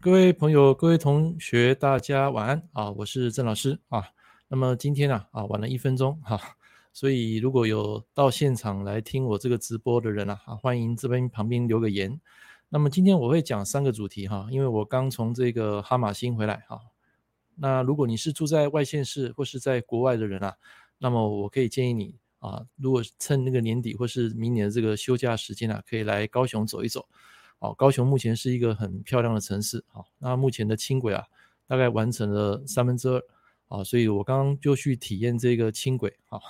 各位朋友、各位同学，大家晚安啊！我是郑老师啊。那么今天啊啊晚了一分钟哈、所以如果有到现场来听我这个直播的人啊，啊欢迎这边旁边留个言。那么今天我会讲三个主题哈、因为我刚从这个哈马星回来哈、啊。那如果你是住在外县市或是在国外的人啊，那么我可以建议你啊，如果趁那个年底或是明年的这个休假时间啊，可以来高雄走一走。好，高雄目前是一个很漂亮的城市。好，那目前的轻轨啊，大概完成了三分之二。啊，所以我刚刚就去体验这个轻轨。好，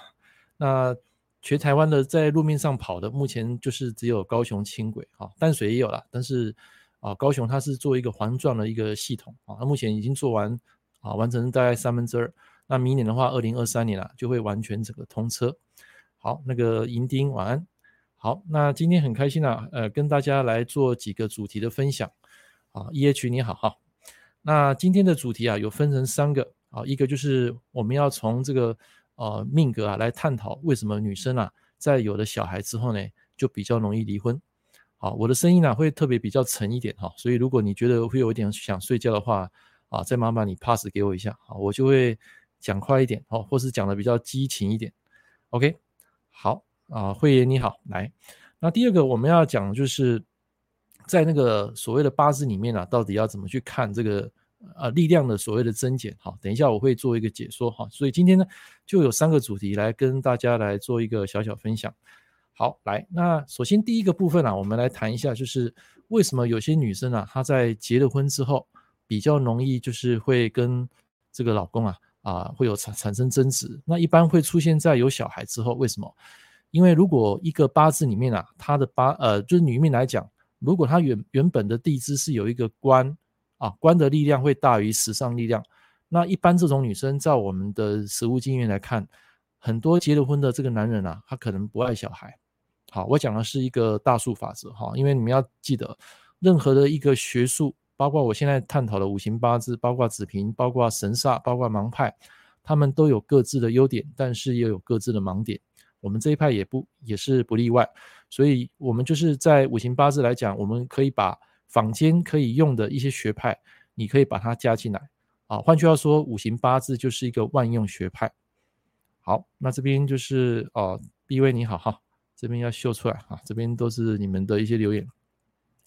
那全台湾的在路面上跑的，目前就是只有高雄轻轨。啊，淡水也有了，但是啊，高雄它是做一个环状的一个系统。啊，那目前已经做完，啊，完成大概三分之二。那明年的话，二零二三年啊，就会完全整个通车。好，那个银丁晚安。好，那今天很开心啊，呃，跟大家来做几个主题的分享。啊，E.H. 你好哈。那今天的主题啊，有分成三个啊，一个就是我们要从这个呃命格啊来探讨为什么女生啊在有了小孩之后呢，就比较容易离婚。好，我的声音呢会特别比较沉一点哈，所以如果你觉得会有一点想睡觉的话啊，再麻烦你 pass 给我一下，啊，我就会讲快一点哦，或是讲的比较激情一点。OK，好。啊，慧妍你好，来，那第二个我们要讲就是，在那个所谓的八字里面啊，到底要怎么去看这个呃力量的所谓的增减？好，等一下我会做一个解说哈。所以今天呢，就有三个主题来跟大家来做一个小小分享。好，来，那首先第一个部分啊，我们来谈一下，就是为什么有些女生啊，她在结了婚之后比较容易就是会跟这个老公啊啊会有产产生争执？那一般会出现在有小孩之后，为什么？因为如果一个八字里面啊，他的八呃，就是女命来讲，如果他原原本的地支是有一个官啊，官的力量会大于时上力量，那一般这种女生，在我们的实务经验来看，很多结了婚的这个男人啊，他可能不爱小孩。好，我讲的是一个大数法则哈，因为你们要记得，任何的一个学术，包括我现在探讨的五行八字，包括子平，包括神煞，包括盲派，他们都有各自的优点，但是也有各自的盲点。我们这一派也不也是不例外，所以我们就是在五行八字来讲，我们可以把坊间可以用的一些学派，你可以把它加进来啊。换句话说，五行八字就是一个万用学派。好，那这边就是哦，B 位你好哈，这边要秀出来啊，这边都是你们的一些留言。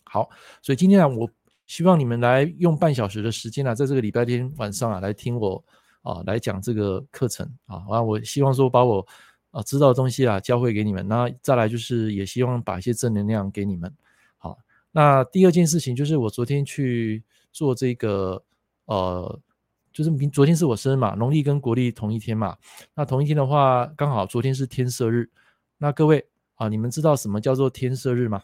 好，所以今天啊，我希望你们来用半小时的时间啊，在这个礼拜天晚上啊，来听我啊来讲这个课程啊，啊，我希望说把我。啊，知道的东西啊，教会给你们。那再来就是，也希望把一些正能量给你们。好，那第二件事情就是，我昨天去做这个，呃，就是明昨天是我生日嘛，农历跟国历同一天嘛。那同一天的话，刚好昨天是天赦日。那各位啊，你们知道什么叫做天赦日吗？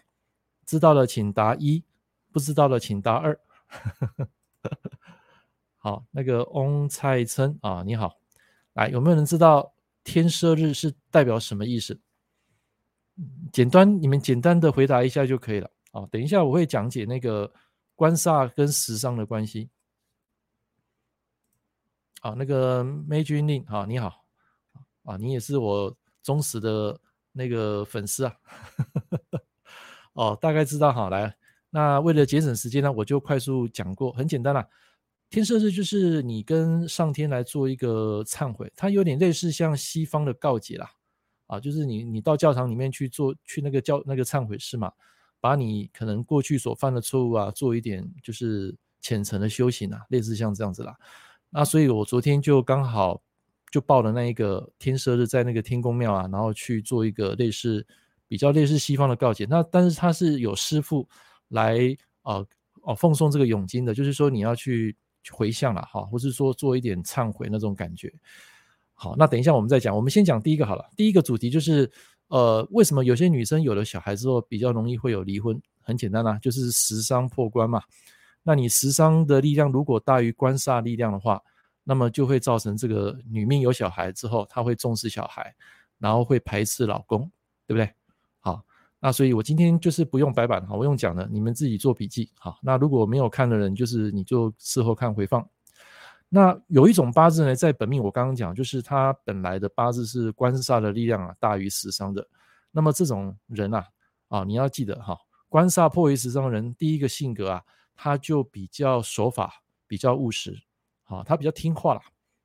知道的请答一，不知道的请答二。好，那个翁蔡琛啊，你好，来，有没有人知道？天赦日是代表什么意思？简单，你们简单的回答一下就可以了。啊，等一下我会讲解那个官煞跟时伤的关系。啊，那个 Major Lin 啊，你好，啊，你也是我忠实的那个粉丝啊。哦，大概知道哈，来，那为了节省时间呢，我就快速讲过，很简单啦。天赦日就是你跟上天来做一个忏悔，它有点类似像西方的告解啦，啊，就是你你到教堂里面去做去那个教那个忏悔式嘛，把你可能过去所犯的错误啊，做一点就是虔诚的修行啊，类似像这样子啦。那所以我昨天就刚好就报了那一个天赦日，在那个天公庙啊，然后去做一个类似比较类似西方的告解。那但是他是有师傅来啊哦、奉送这个永经的，就是说你要去。回向了哈，或是说做一点忏悔那种感觉。好，那等一下我们再讲。我们先讲第一个好了。第一个主题就是，呃，为什么有些女生有了小孩之后比较容易会有离婚？很简单啦、啊，就是食伤破关嘛。那你食伤的力量如果大于官煞力量的话，那么就会造成这个女命有小孩之后，她会重视小孩，然后会排斥老公，对不对？那所以，我今天就是不用白板哈，我用讲的，你们自己做笔记哈。那如果没有看的人，就是你就事后看回放。那有一种八字呢，在本命我刚刚讲，就是他本来的八字是官煞的力量啊大于食伤的。那么这种人啊，啊你要记得哈，官煞破于食伤的人，第一个性格啊，他就比较守法，比较务实，好，他比较听话啦。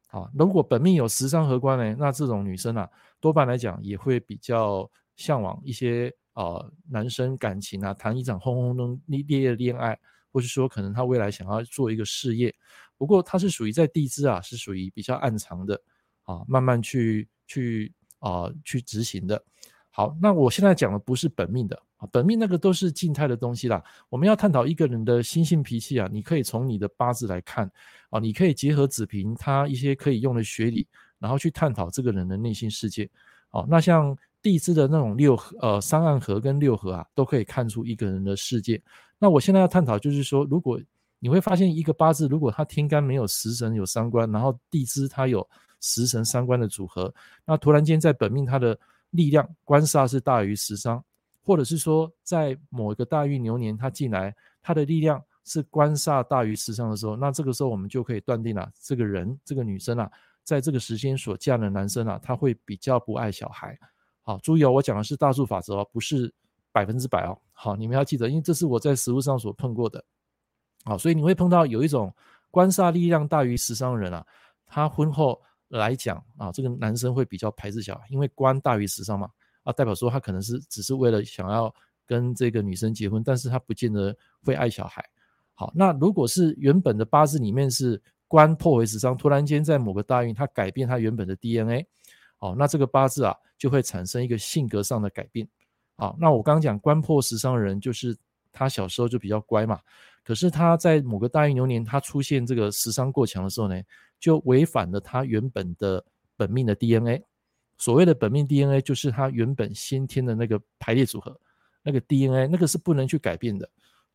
好，如果本命有食伤合官呢，那这种女生啊，多半来讲也会比较向往一些呃男生感情啊，谈一场轰轰动烈烈的恋爱，或是说可能他未来想要做一个事业。不过他是属于在地支啊，是属于比较暗藏的啊，慢慢去去啊去执行的。好，那我现在讲的不是本命的啊。本命那个都是静态的东西啦。我们要探讨一个人的心性脾气啊，你可以从你的八字来看啊，你可以结合子平他一些可以用的学理，然后去探讨这个人的内心世界。好，那像地支的那种六合呃三暗合跟六合啊，都可以看出一个人的世界。那我现在要探讨就是说，如果你会发现一个八字，如果他天干没有食神有伤官，然后地支他有食神伤官的组合，那突然间在本命他的力量官煞是大于食伤。或者是说，在某一个大运牛年，他进来，他的力量是官煞大于食伤的时候，那这个时候我们就可以断定了，这个人，这个女生啊，在这个时间所嫁的男生啊，他会比较不爱小孩。好，注意哦，我讲的是大数法则哦，不是百分之百哦。好，你们要记得，因为这是我在实务上所碰过的。好，所以你会碰到有一种官煞力量大于食伤的人啊，他婚后来讲啊，这个男生会比较排斥小孩，因为官大于食伤嘛。啊，代表说他可能是只是为了想要跟这个女生结婚，但是他不见得会爱小孩。好，那如果是原本的八字里面是官破为食伤，突然间在某个大运他改变他原本的 DNA，哦，那这个八字啊就会产生一个性格上的改变。好，那我刚刚讲官破食伤人，就是他小时候就比较乖嘛，可是他在某个大运流年他出现这个食伤过强的时候呢，就违反了他原本的本命的 DNA。所谓的本命 DNA 就是他原本先天的那个排列组合，那个 DNA 那个是不能去改变的。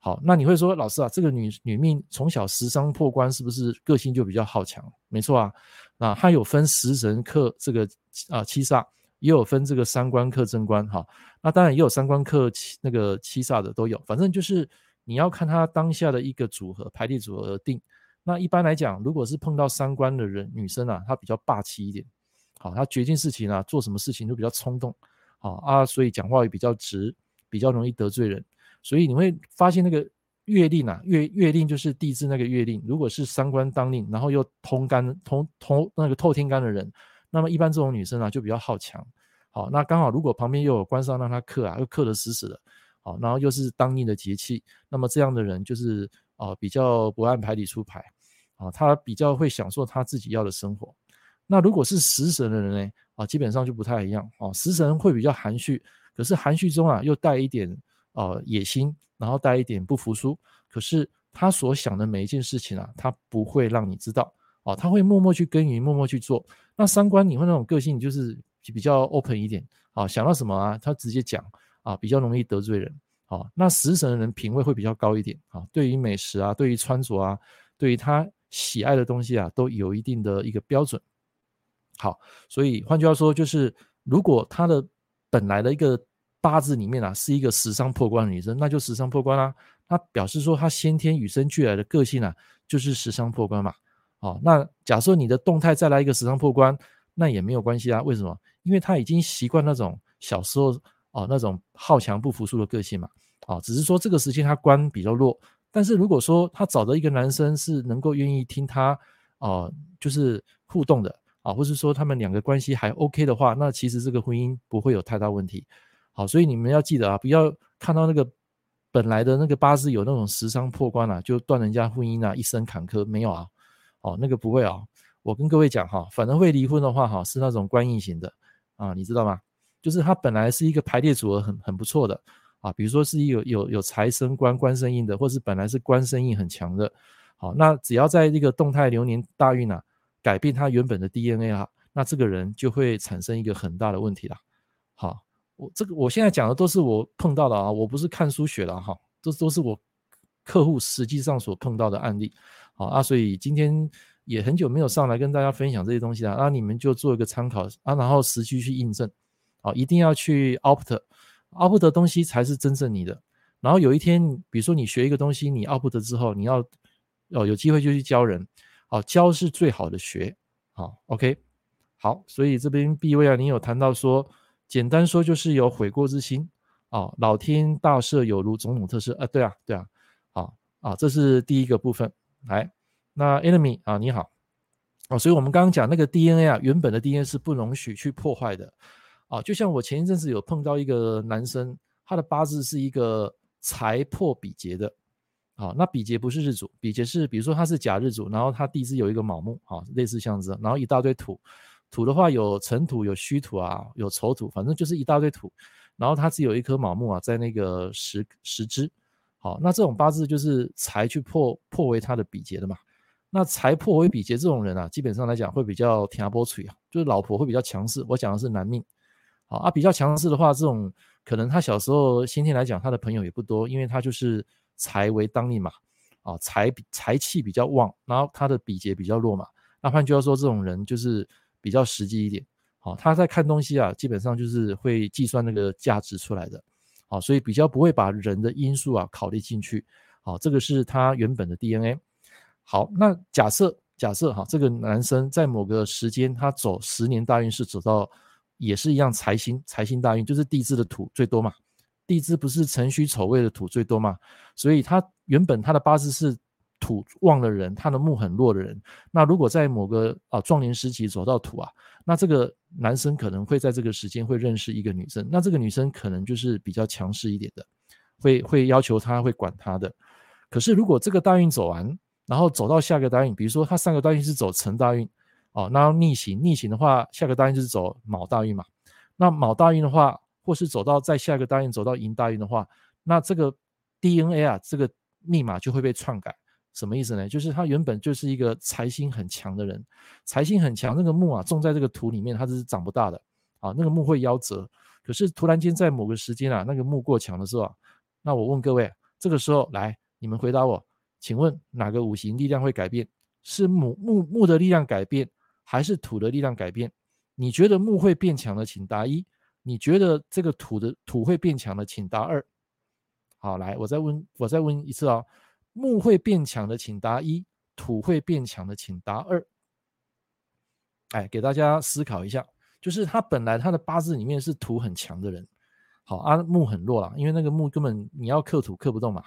好，那你会说老师啊，这个女女命从小食伤破关，是不是个性就比较好强？没错啊，那它有分食神克这个啊七煞，也有分这个三官克正官哈。那当然也有三官克七那个七煞的都有，反正就是你要看他当下的一个组合排列组合而定。那一般来讲，如果是碰到三官的人，女生啊，她比较霸气一点。好，他决定事情啊，做什么事情都比较冲动，好啊，所以讲话也比较直，比较容易得罪人。所以你会发现那个月令啊，月月令就是地支那个月令，如果是三官当令，然后又通干通通那个透天干的人，那么一般这种女生啊就比较好强。好，那刚好如果旁边又有官煞让他克啊，又克得死死的，好，然后又是当令的节气，那么这样的人就是啊比较不按牌理出牌，啊，他比较会享受他自己要的生活。那如果是食神的人呢？啊，基本上就不太一样啊。食神会比较含蓄，可是含蓄中啊又带一点呃野心，然后带一点不服输。可是他所想的每一件事情啊，他不会让你知道哦，他会默默去耕耘，默默去做。那三官你会那种个性就是比较 open 一点啊，想到什么啊，他直接讲啊，比较容易得罪人啊。那食神的人品味会比较高一点啊，对于美食啊，对于穿着啊，对于他喜爱的东西啊，都有一定的一个标准。好，所以换句话说，就是如果他的本来的一个八字里面啊，是一个食伤破官的女生，那就食伤破官啦、啊。那表示说她先天与生俱来的个性啊，就是食伤破官嘛。好，那假设你的动态再来一个食伤破官，那也没有关系啊。为什么？因为她已经习惯那种小时候哦那种好强不服输的个性嘛。啊，只是说这个时间她官比较弱，但是如果说她找的一个男生是能够愿意听她哦，就是互动的。啊，或是说他们两个关系还 OK 的话，那其实这个婚姻不会有太大问题。好，所以你们要记得啊，不要看到那个本来的那个八字有那种十伤破官啊，就断人家婚姻啊，一生坎坷没有啊？哦，那个不会啊。我跟各位讲哈，反正会离婚的话哈，是那种官印型的啊，你知道吗？就是他本来是一个排列组合很很不错的啊，比如说是有有有财生官官生印的，或是本来是官生印很强的。好，那只要在这个动态流年大运啊。改变他原本的 DNA 啊，那这个人就会产生一个很大的问题了。好，我这个我现在讲的都是我碰到的啊，我不是看书学的哈，这都是我客户实际上所碰到的案例。好啊，所以今天也很久没有上来跟大家分享这些东西了，那你们就做一个参考啊，然后实际去印证。好，一定要去 opt，opt 的东西才是真正你的。然后有一天，比如说你学一个东西，你 opt 之后，你要哦有机会就去教人。好，教是最好的学。好，OK，好，所以这边 B 位啊，你有谈到说，简单说就是有悔过之心。啊，老天大赦有如种种特赦啊，对啊，对啊。好啊，这是第一个部分。来，那 enemy 啊，你好。哦，所以我们刚刚讲那个 DNA 啊，原本的 DNA 是不容许去破坏的。啊，就像我前一阵子有碰到一个男生，他的八字是一个财破比劫的。好，那比劫不是日主，比劫是比如说他是甲日主，然后他地支有一个卯木，啊，类似像这样子，然后一大堆土，土的话有辰土、有戌土啊，有丑土，反正就是一大堆土，然后他只有一颗卯木啊，在那个十十支，好，那这种八字就是财去破破为他的比劫的嘛，那财破为比劫这种人啊，基本上来讲会比较听波吹啊，就是老婆会比较强势，我讲的是男命，好啊，比较强势的话，这种可能他小时候先天来讲他的朋友也不多，因为他就是。财为当令嘛，啊，财财气比较旺，然后他的比劫比较弱嘛，那换句话说，这种人就是比较实际一点，好，他在看东西啊，基本上就是会计算那个价值出来的，好，所以比较不会把人的因素啊考虑进去，好，这个是他原本的 DNA。好，那假设假设哈，这个男生在某个时间他走十年大运是走到也是一样财星财星大运，就是地支的土最多嘛。地支不是辰戌丑未的土最多嘛？所以他原本他的八字是土旺的人，他的木很弱的人。那如果在某个啊壮年时期走到土啊，那这个男生可能会在这个时间会认识一个女生。那这个女生可能就是比较强势一点的，会会要求他，会管他的。可是如果这个大运走完，然后走到下个大运，比如说他上个大运是走辰大运，哦，那要逆行逆行的话，下个大运就是走卯大运嘛。那卯大运的话。或是走到再下个大运，走到寅大运的话，那这个 DNA 啊，这个密码就会被篡改。什么意思呢？就是他原本就是一个财星很强的人，财星很强，那个木啊种在这个土里面，它是长不大的啊，那个木会夭折。可是突然间在某个时间啊，那个木过强的时候，那我问各位，这个时候来，你们回答我，请问哪个五行力量会改变？是木木木的力量改变，还是土的力量改变？你觉得木会变强的，请答一。你觉得这个土的土会变强的，请答二。好，来，我再问，我再问一次啊、哦，木会变强的，请答一；土会变强的，请答二。哎，给大家思考一下，就是他本来他的八字里面是土很强的人，好啊，木很弱啦，因为那个木根本你要克土克不动嘛。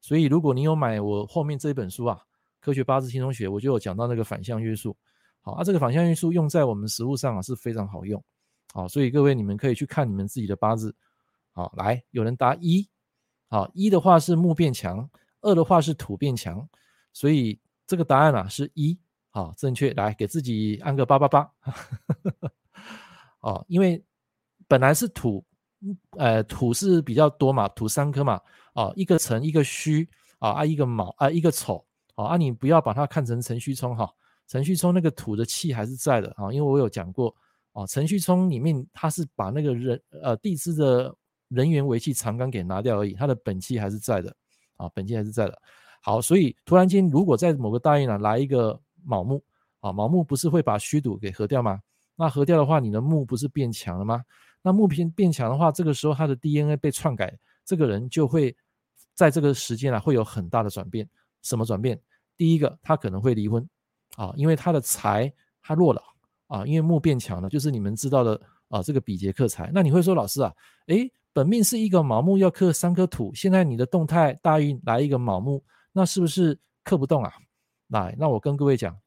所以如果你有买我后面这一本书啊，《科学八字轻松学》，我就有讲到那个反向约束。好啊，这个反向约束用在我们实务上啊是非常好用。好，所以各位你们可以去看你们自己的八字。好，来，有人答一，好，一的话是木变强，二的话是土变强，所以这个答案啊是一，好，正确。来，给自己按个八八八。哦，因为本来是土，呃，土是比较多嘛，土三颗嘛，啊，一个辰，一个戌，啊啊，一个卯，啊，一个丑，啊，啊，你不要把它看成辰戌冲哈，辰戌冲那个土的气还是在的啊，因为我有讲过。啊，辰戌冲里面，它是把那个人呃地支的人员为气长干给拿掉而已，它的本气还是在的啊，本金还是在的。好，所以突然间如果在某个大运呢来一个卯木啊，卯木不是会把戌土给合掉吗？那合掉的话，你的木不是变强了吗？那木变变强的话，这个时候他的 DNA 被篡改，这个人就会在这个时间啊会有很大的转变。什么转变？第一个，他可能会离婚啊，因为他的财他弱了。啊，因为木变强了，就是你们知道的啊，这个比劫克财。那你会说，老师啊，诶，本命是一个卯木要克三颗土，现在你的动态大运来一个卯木，那是不是克不动啊？来，那我跟各位讲，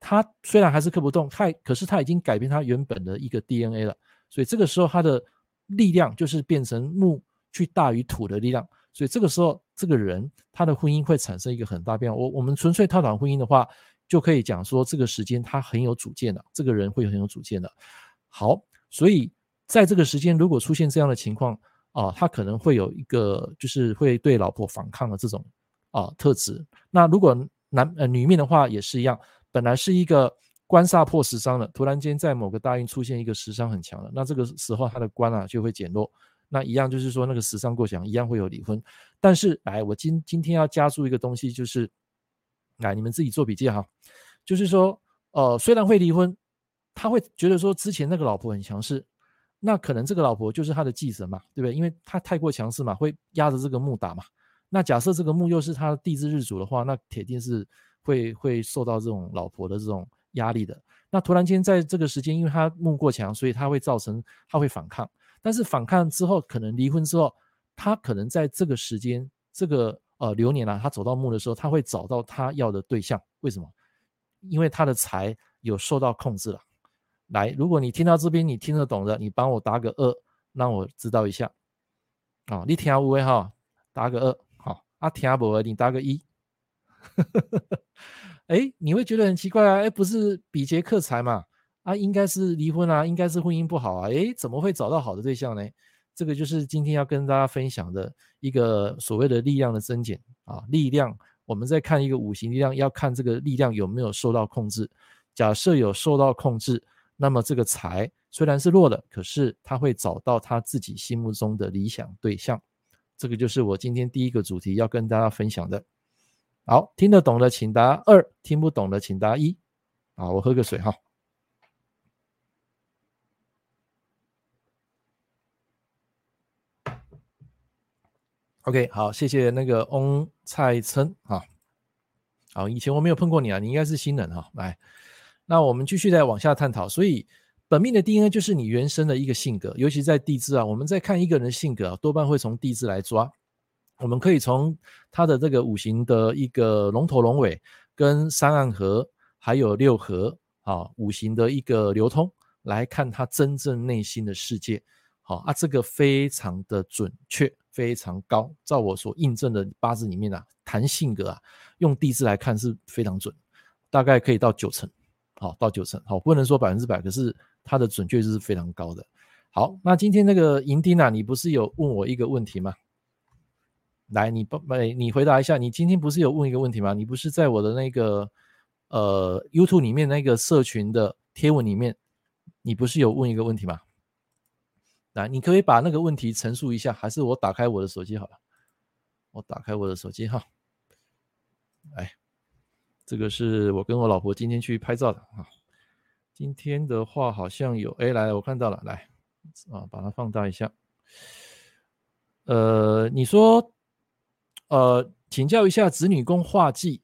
他虽然还是克不动，他可是他已经改变他原本的一个 DNA 了，所以这个时候他的力量就是变成木去大于土的力量，所以这个时候这个人他的婚姻会产生一个很大变化。我我们纯粹套讨婚姻的话。就可以讲说，这个时间他很有主见的，这个人会很有主见的。好，所以在这个时间如果出现这样的情况啊，他可能会有一个就是会对老婆反抗的这种啊特质。那如果男呃女命的话也是一样，本来是一个官煞破食伤的，突然间在某个大运出现一个食伤很强的，那这个时候他的官啊就会减弱。那一样就是说那个食伤过强，一样会有离婚。但是哎，我今今天要加注一个东西就是。来，你们自己做笔记哈。就是说，呃，虽然会离婚，他会觉得说之前那个老婆很强势，那可能这个老婆就是他的继承嘛，对不对？因为他太过强势嘛，会压着这个木打嘛。那假设这个木又是他的地支日主的话，那铁定是会会受到这种老婆的这种压力的。那突然间在这个时间，因为他木过强，所以他会造成他会反抗。但是反抗之后，可能离婚之后，他可能在这个时间这个呃流年啊，他走到木的时候，他会找到他要的对象。为什么？因为他的财有受到控制了。来，如果你听到这边你听得懂的，你帮我打个二，让我知道一下。啊、你听有的哈，打个二。好、哦，啊听无的你打个一。哎，你会觉得很奇怪啊？哎，不是比劫克财嘛？啊，应该是离婚啊，应该是婚姻不好啊。哎，怎么会找到好的对象呢？这个就是今天要跟大家分享的一个所谓的力量的增减啊。力量，我们在看一个五行力量，要看这个力量有没有受到控制。假设有受到控制，那么这个财虽然是弱的，可是他会找到他自己心目中的理想对象。这个就是我今天第一个主题要跟大家分享的。好，听得懂的请答二，听不懂的请答一。啊，我喝个水哈。OK，好，谢谢那个翁蔡琛哈。好，以前我没有碰过你啊，你应该是新人哈。来，那我们继续再往下探讨。所以，本命的 DNA 就是你原生的一个性格，尤其在地支啊，我们在看一个人的性格啊，多半会从地支来抓。我们可以从他的这个五行的一个龙头龙尾，跟三暗合，还有六合啊，五行的一个流通来看他真正内心的世界。好啊，这个非常的准确。非常高，照我所印证的八字里面啊，谈性格啊，用地支来看是非常准，大概可以到九成，好，到九成，好，不能说百分之百，可是它的准确率是非常高的。好，那今天那个银钉啊，你不是有问我一个问题吗？来，你不，你回答一下，你今天不是有问一个问题吗？你不是在我的那个呃 YouTube 里面那个社群的贴文里面，你不是有问一个问题吗？来，你可以把那个问题陈述一下，还是我打开我的手机好了？我打开我的手机哈。来，这个是我跟我老婆今天去拍照的啊。今天的话好像有，哎，来，我看到了，来啊，把它放大一下。呃，你说，呃，请教一下子女宫化忌，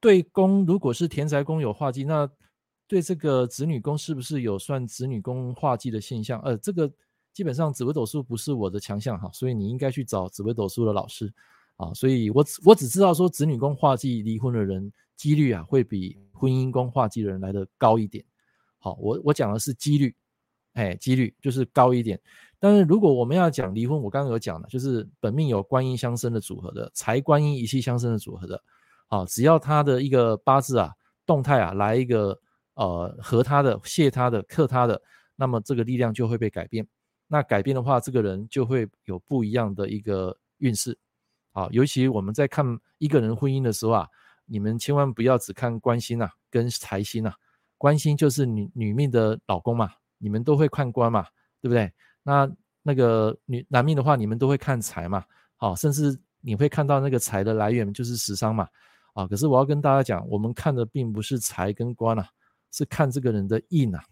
对宫如果是田宅宫有化忌，那对这个子女宫是不是有算子女宫化忌的现象？呃，这个。基本上紫微斗数不是我的强项哈，所以你应该去找紫微斗数的老师啊。所以我只我只知道说子女宫化忌离婚的人几率啊会比婚姻宫化忌的人来的高一点。好，我我讲的是几率，哎，几率就是高一点。但是如果我们要讲离婚，我刚刚有讲了，就是本命有官印相生的组合的，财官印一气相生的组合的，好，只要他的一个八字啊动态啊来一个呃合他的、泄他的、克他的，那么这个力量就会被改变。那改变的话，这个人就会有不一样的一个运势，啊，尤其我们在看一个人婚姻的时候啊，你们千万不要只看官星啊，跟财星啊，官星就是女女命的老公嘛，你们都会看官嘛，对不对？那那个女男命的话，你们都会看财嘛，好，甚至你会看到那个财的来源就是食伤嘛，啊，可是我要跟大家讲，我们看的并不是财跟官啊，是看这个人的印啊，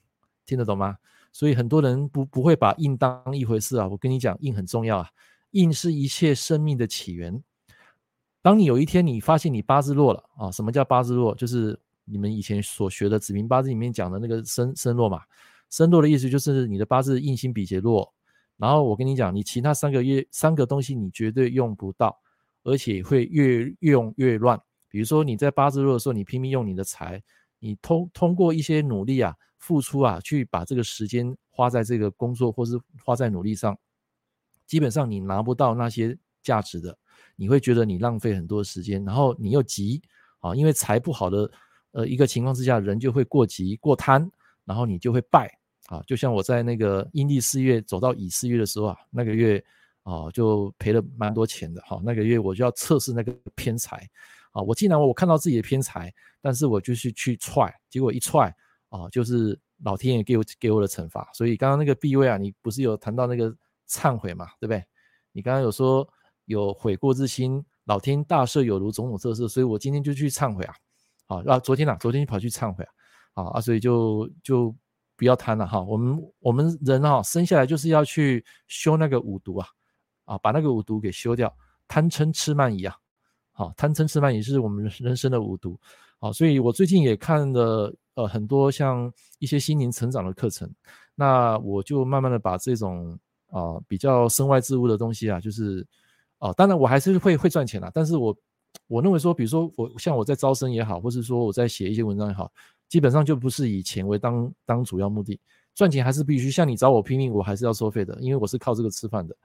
听得懂吗？所以很多人不不会把印当一回事啊！我跟你讲，印很重要啊，印是一切生命的起源。当你有一天你发现你八字弱了啊，什么叫八字弱？就是你们以前所学的子平八字里面讲的那个身身弱嘛。身弱的意思就是你的八字印星比劫弱。然后我跟你讲，你其他三个月三个东西你绝对用不到，而且会越用越乱。比如说你在八字弱的时候，你拼命用你的财，你通通过一些努力啊。付出啊，去把这个时间花在这个工作，或是花在努力上，基本上你拿不到那些价值的，你会觉得你浪费很多时间，然后你又急啊，因为财不好的呃一个情况之下，人就会过急过贪，然后你就会败啊。就像我在那个阴历四月走到乙四月的时候啊，那个月啊就赔了蛮多钱的哈。那个月我就要测试那个偏财啊，我既然我看到自己的偏财，但是我就是去踹，结果一踹。啊，就是老天爷给我给我的惩罚，所以刚刚那个 B 位啊，你不是有谈到那个忏悔嘛，对不对？你刚刚有说有悔过之心，老天大赦有如种种测试，所以我今天就去忏悔啊，啊，那昨天啊，昨天就跑去忏悔啊，啊，所以就就不要贪了哈，我们我们人哈生下来就是要去修那个五毒啊，啊，把那个五毒给修掉，贪嗔痴慢疑啊，好，贪嗔痴慢疑是我们人生的五毒，好，所以我最近也看了。呃，很多像一些心灵成长的课程，那我就慢慢的把这种啊、比较身外之物的东西啊，就是啊，当然我还是会会赚钱啦，但是我我认为说，比如说我像我在招生也好，或是说我在写一些文章也好，基本上就不是以钱为当当主要目的，赚钱还是必须。像你找我拼命，我还是要收费的，因为我是靠这个吃饭的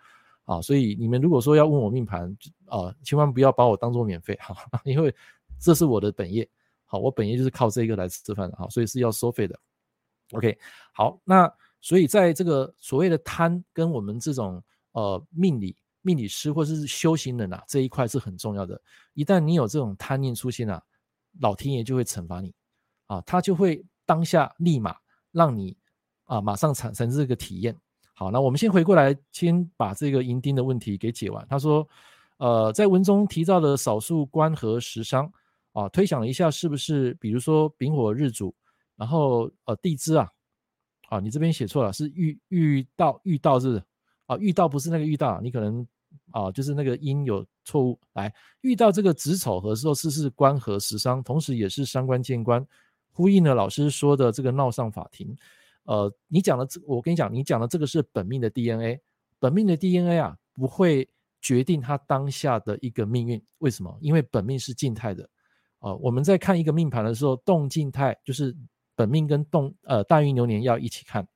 啊。所以你们如果说要问我命盘啊，千万不要把我当做免费 哈，因为这是我的本业。好，我本业就是靠这个来吃饭的哈，所以是要收费的。OK，好，那所以在这个所谓的贪跟我们这种呃命理命理师或者是修行人啊这一块是很重要的。一旦你有这种贪念出现啊，老天爷就会惩罚你啊，他就会当下立马让你啊马上产生这个体验。好，那我们先回过来，先把这个银钉的问题给解完。他说，呃，在文中提到的少数官和食伤啊，推想了一下，是不是比如说丙火日主？然后呃地支啊，啊你这边写错了，是遇遇到遇到是啊？遇到不是那个遇到，你可能啊就是那个音有错误。来遇到这个子丑合时候是是官合食伤，同时也是伤官见官，呼应了老师说的这个闹上法庭。呃，你讲的这我跟你讲，你讲的这个是本命的 DNA，本命的 DNA 啊不会决定他当下的一个命运。为什么？因为本命是静态的啊、我们在看一个命盘的时候，动静态就是。本命跟动呃大运流年要一起看，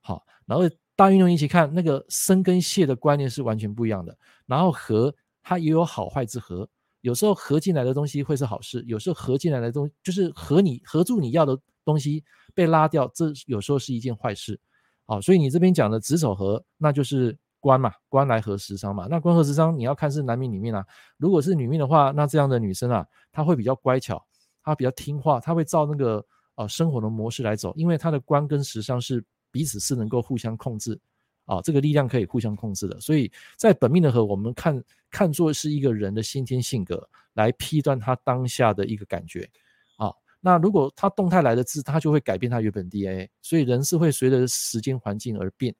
好，然后大运流年一起看，那个生跟泄的观念是完全不一样的。然后合它也有好坏之合，有时候合进来的东西会是好事，有时候合进来的东西就是合你合住你要的东西被拉掉，这有时候是一件坏事。好，所以你这边讲的子丑合，那就是官嘛，官来合食伤嘛。那官合食伤你要看是男命女命啊。如果是女命的话，那这样的女生啊，她会比较乖巧，她比较听话，她会照那个。啊，生活的模式来走，因为它的官跟食伤是彼此是能够互相控制，啊，这个力量可以互相控制的。所以在本命的合，我们看看作是一个人的先天性格来批断他当下的一个感觉，啊，那如果他动态来的字，他就会改变他原本 DNA，所以人是会随着时间环境而变，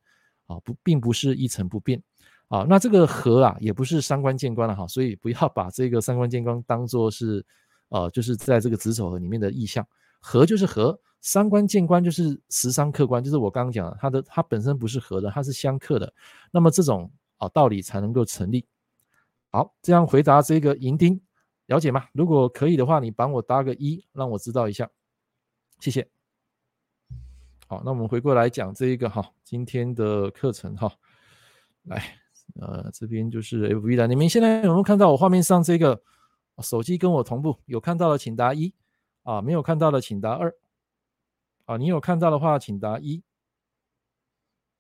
啊，不，并不是一成不变，啊，那这个合啊，也不是三官见官了哈，所以不要把这个三官见官当做是，呃，就是在这个子丑合里面的意象。合就是合，三观见观就是十伤克观，就是我刚刚讲的，它的它本身不是合的，它是相克的。那么这种啊道理才能够成立。好，这样回答这个银钉，了解吗？如果可以的话，你帮我搭个一，让我知道一下，谢谢。好，那我们回过来讲这一个哈，今天的课程哈，来，呃，这边就是 FV 的，你们现在有没有看到我画面上这个手机跟我同步？有看到的请答一。啊，没有看到的请答二。啊，你有看到的话请答一。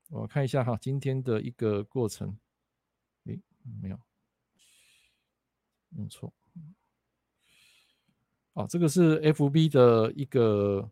我看一下哈，今天的一个过程。诶，没有，弄错。啊，这个是 FB 的一个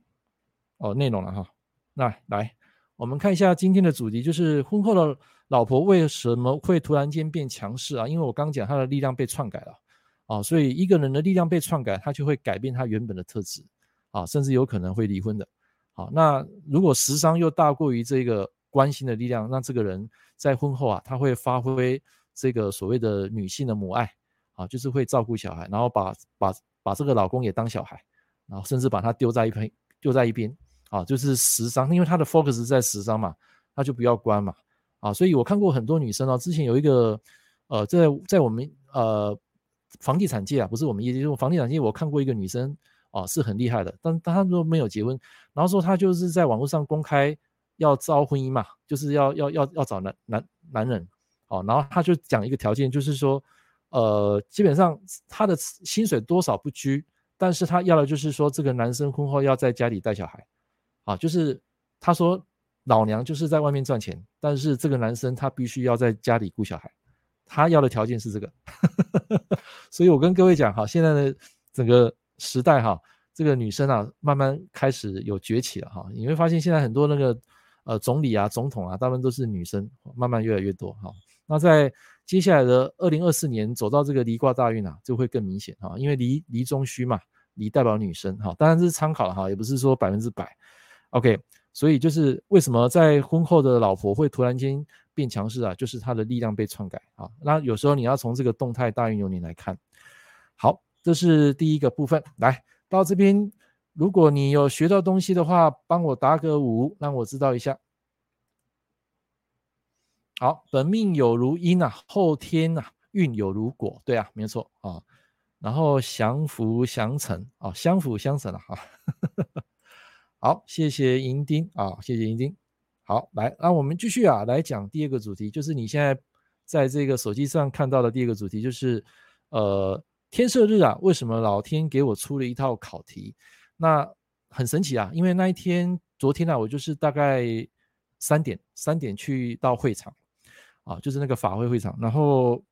哦内容了哈。那来，我们看一下今天的主题，就是婚后的老婆为什么会突然间变强势啊？因为我刚讲她的力量被篡改了。啊，所以一个人的力量被篡改，他就会改变他原本的特质，啊，甚至有可能会离婚的。好，那如果食伤又大过于这个关心的力量，那这个人在婚后啊，他会发挥这个所谓的女性的母爱，啊，就是会照顾小孩，然后把把把这个老公也当小孩，然后甚至把他丢在一边，丢在一边，啊，就是食伤，因为他的 focus 在食伤嘛，他就不要关嘛，啊，所以我看过很多女生哦，之前有一个，呃，在在我们呃。房地产界啊，不是我们业界，就是房地产界。我看过一个女生啊，是很厉害的，但她说没有结婚，然后说她就是在网络上公开要招婚姻嘛，就是要要要要找男男男人哦，然后她就讲一个条件，就是说，呃，基本上她的薪水多少不拘，但是她要的就是说这个男生婚后要在家里带小孩，啊，就是她说老娘就是在外面赚钱，但是这个男生他必须要在家里顾小孩。他要的条件是这个，所以我跟各位讲哈，现在的整个时代哈，这个女生啊，慢慢开始有崛起了哈。你会发现现在很多那个呃总理啊、总统啊，大部分都是女生，慢慢越来越多哈。那在接下来的二零二四年走到这个离卦大运啊，就会更明显哈，因为离离中虚嘛，离代表女生哈，当然是参考了哈，也不是说百分之百。OK，所以就是为什么在婚后的老婆会突然间变强势啊，就是她的力量被篡改啊。那有时候你要从这个动态大运流年来看。好，这是第一个部分。来到这边，如果你有学到东西的话，帮我打个五，让我知道一下。好，本命有如鹰啊，后天啊运有如果，对啊，没错啊。然后降福降成啊，相辅相成了哈。好，谢谢银丁啊，谢谢银丁。好，来，那我们继续啊，来讲第二个主题，就是你现在在这个手机上看到的第二个主题，就是呃，天赦日啊，为什么老天给我出了一套考题？那很神奇啊，因为那一天，昨天呢、啊，我就是大概三点三点去到会场啊，就是那个法会会场，然后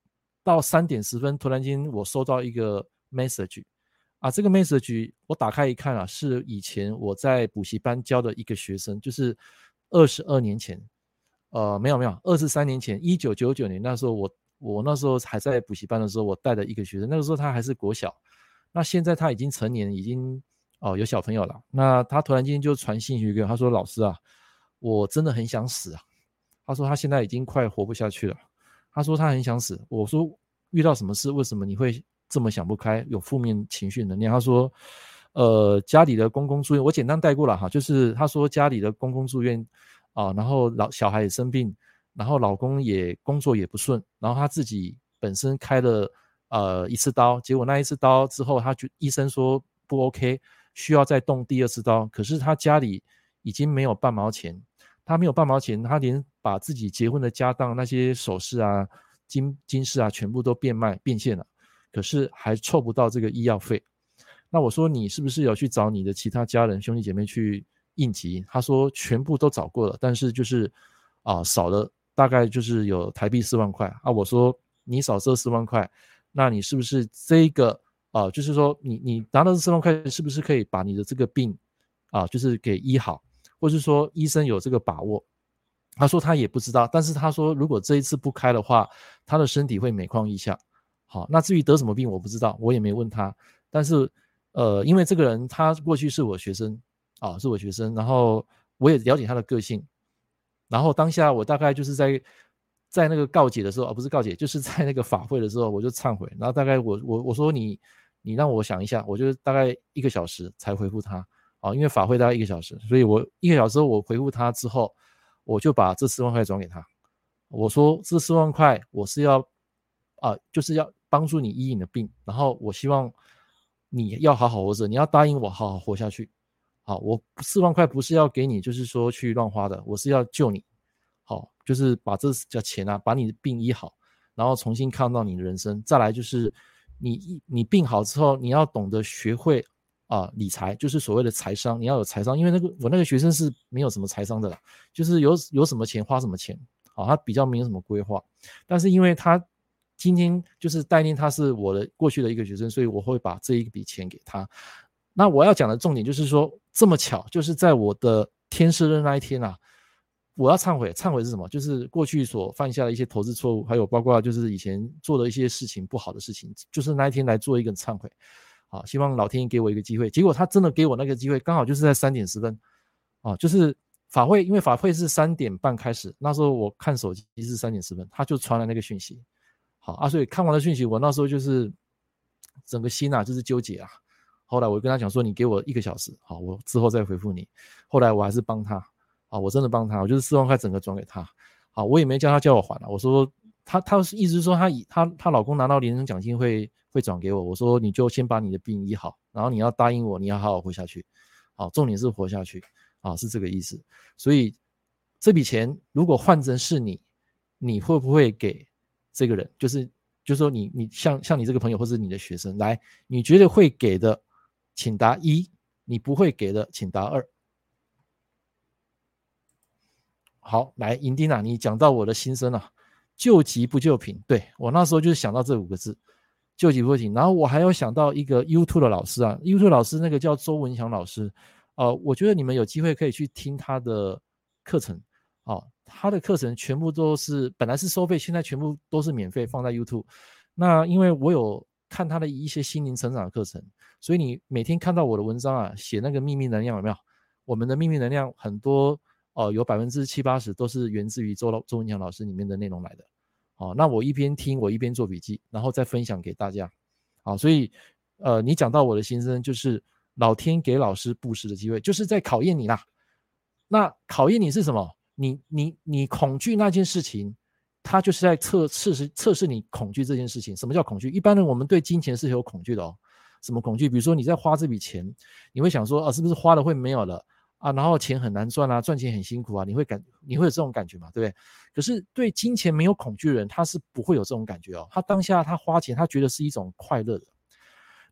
到三点十分，突然间我收到一个 message。啊，这个 message 我打开一看啊，是以前我在补习班教的一个学生，就是二十二年前，呃，没有没有，二十三年前，一九九九年那时候我我那时候还在补习班的时候，我带的一个学生，那个时候他还是国小，那现在他已经成年，已经哦有小朋友了，那他突然间就传信息给我，他说老师啊，我真的很想死啊，他说他现在已经快活不下去了，他说他很想死，我说遇到什么事，为什么你会？这么想不开，有负面情绪能量。他说，呃，家里的公公住院，我简单带过了哈，就是他说家里的公公住院啊，然后老小孩也生病，然后老公也工作也不顺，然后他自己本身开了呃一次刀，结果那一次刀之后，他就医生说不 OK，需要再动第二次刀，可是他家里已经没有半毛钱，他没有半毛钱，他连把自己结婚的家当那些首饰啊、金金饰啊，全部都变卖变现了。可是还凑不到这个医药费，那我说你是不是有去找你的其他家人兄弟姐妹去应急？他说全部都找过了，但是就是啊少了大概就是有台币四万块啊。我说你少这四万块，那你是不是这个啊？就是说你你拿到这四万块，是不是可以把你的这个病啊，就是给医好，或是说医生有这个把握？他说他也不知道，但是他说如果这一次不开的话，他的身体会每况愈下。好，那至于得什么病，我不知道，我也没问他。但是，呃，因为这个人他过去是我学生啊，是我学生，然后我也了解他的个性。然后当下我大概就是在在那个告解的时候，啊、不是告解，就是在那个法会的时候，我就忏悔。然后大概我我我说你你让我想一下，我就大概一个小时才回复他啊，因为法会大概一个小时，所以我一个小时我回复他之后，我就把这四万块转给他。我说这四万块我是要啊，就是要。帮助你医你的病，然后我希望你要好好活着，你要答应我好好活下去。好，我四万块不是要给你，就是说去乱花的，我是要救你。好，就是把这叫钱啊，把你的病医好，然后重新看到你的人生。再来就是你你病好之后，你要懂得学会啊理财，就是所谓的财商，你要有财商。因为那个我那个学生是没有什么财商的啦，就是有有什么钱花什么钱。好，他比较没有什么规划，但是因为他。今天就是代念，他是我的过去的一个学生，所以我会把这一笔钱给他。那我要讲的重点就是说，这么巧，就是在我的天赦日那一天啊，我要忏悔。忏悔是什么？就是过去所犯下的一些投资错误，还有包括就是以前做的一些事情不好的事情，就是那一天来做一个忏悔。好，希望老天爷给我一个机会。结果他真的给我那个机会，刚好就是在三点十分啊，就是法会，因为法会是三点半开始，那时候我看手机是三点十分，他就传来那个讯息。好啊，所以看完了讯息，我那时候就是整个心啊，就是纠结啊。后来我跟他讲说，你给我一个小时，好，我之后再回复你。后来我还是帮他，啊，我真的帮他，我就是四万块整个转给他。好，我也没叫他叫我还了。我说他，他是意思说他以他他老公拿到年终奖金会会转给我。我说你就先把你的病医好，然后你要答应我，你要好好活下去。好，重点是活下去，啊，是这个意思。所以这笔钱如果换成是你，你会不会给？这个人就是，就是说你你像像你这个朋友或者你的学生来，你觉得会给的，请答一；你不会给的，请答二。好，来，银钉啊，你讲到我的心声了，救急不救贫。对，我那时候就是想到这五个字，救急不救贫。然后我还有想到一个 YouTube 的老师啊，YouTube 老师那个叫周文祥老师，呃，我觉得你们有机会可以去听他的课程，哦。他的课程全部都是本来是收费，现在全部都是免费放在 YouTube。那因为我有看他的一些心灵成长的课程，所以你每天看到我的文章啊，写那个秘密能量有没有？我们的秘密能量很多哦、呃，有百分之七八十都是源自于周老周文强老师里面的内容来的。哦，那我一边听我一边做笔记，然后再分享给大家。好，所以呃，你讲到我的心声，就是老天给老师布施的机会，就是在考验你啦。那考验你是什么？你你你恐惧那件事情，他就是在测测试测试你恐惧这件事情。什么叫恐惧？一般人我们对金钱是有恐惧的哦。什么恐惧？比如说你在花这笔钱，你会想说啊，是不是花了会没有了啊？然后钱很难赚啊，赚钱很辛苦啊，你会感你会有这种感觉嘛？对不对？可是对金钱没有恐惧的人，他是不会有这种感觉哦。他当下他花钱，他觉得是一种快乐的。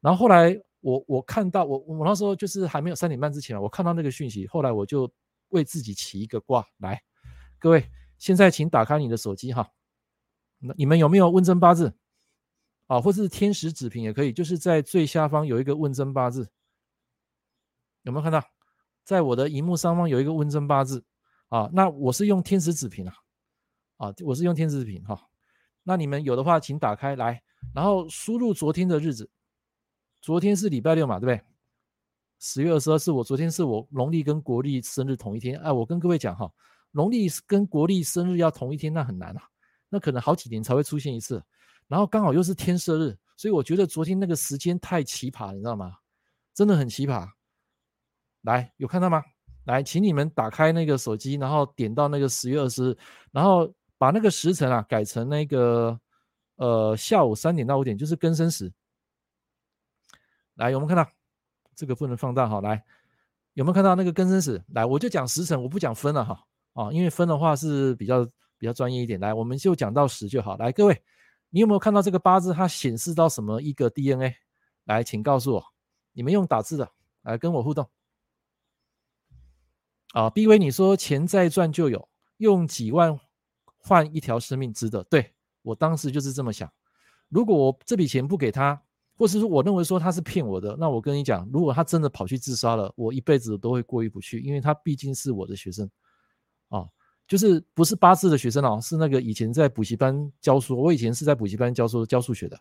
然后后来我我看到我我那时候就是还没有三点半之前，我看到那个讯息，后来我就为自己起一个卦来，各位。现在请打开你的手机哈，那你们有没有问真八字啊？或是天使子平也可以，就是在最下方有一个问真八字，有没有看到？在我的荧幕上方有一个问真八字啊。那我是用天使子平啊，啊，我是用天使子平哈。那你们有的话，请打开来，然后输入昨天的日子，昨天是礼拜六嘛，对不对？十月二十二是我昨天是我农历跟国历生日同一天，哎，我跟各位讲哈。农历跟国历生日要同一天，那很难啊，那可能好几年才会出现一次，然后刚好又是天赦日，所以我觉得昨天那个时间太奇葩，你知道吗？真的很奇葩。来，有看到吗？来，请你们打开那个手机，然后点到那个十月二十日，然后把那个时辰啊改成那个呃下午三点到五点，就是庚申时。来，有没有看到？这个不能放大哈。来，有没有看到那个庚申时？来，我就讲时辰，我不讲分了哈。啊，因为分的话是比较比较专业一点，来，我们就讲到十就好。来，各位，你有没有看到这个八字？它显示到什么一个 DNA？来，请告诉我，你们用打字的来跟我互动。啊，B 威，你说钱再赚就有，用几万换一条生命值得？对，我当时就是这么想。如果我这笔钱不给他，或是说我认为说他是骗我的，那我跟你讲，如果他真的跑去自杀了，我一辈子都会过意不去，因为他毕竟是我的学生。啊，就是不是八字的学生哦，是那个以前在补习班教书。我以前是在补习班教书教数学的，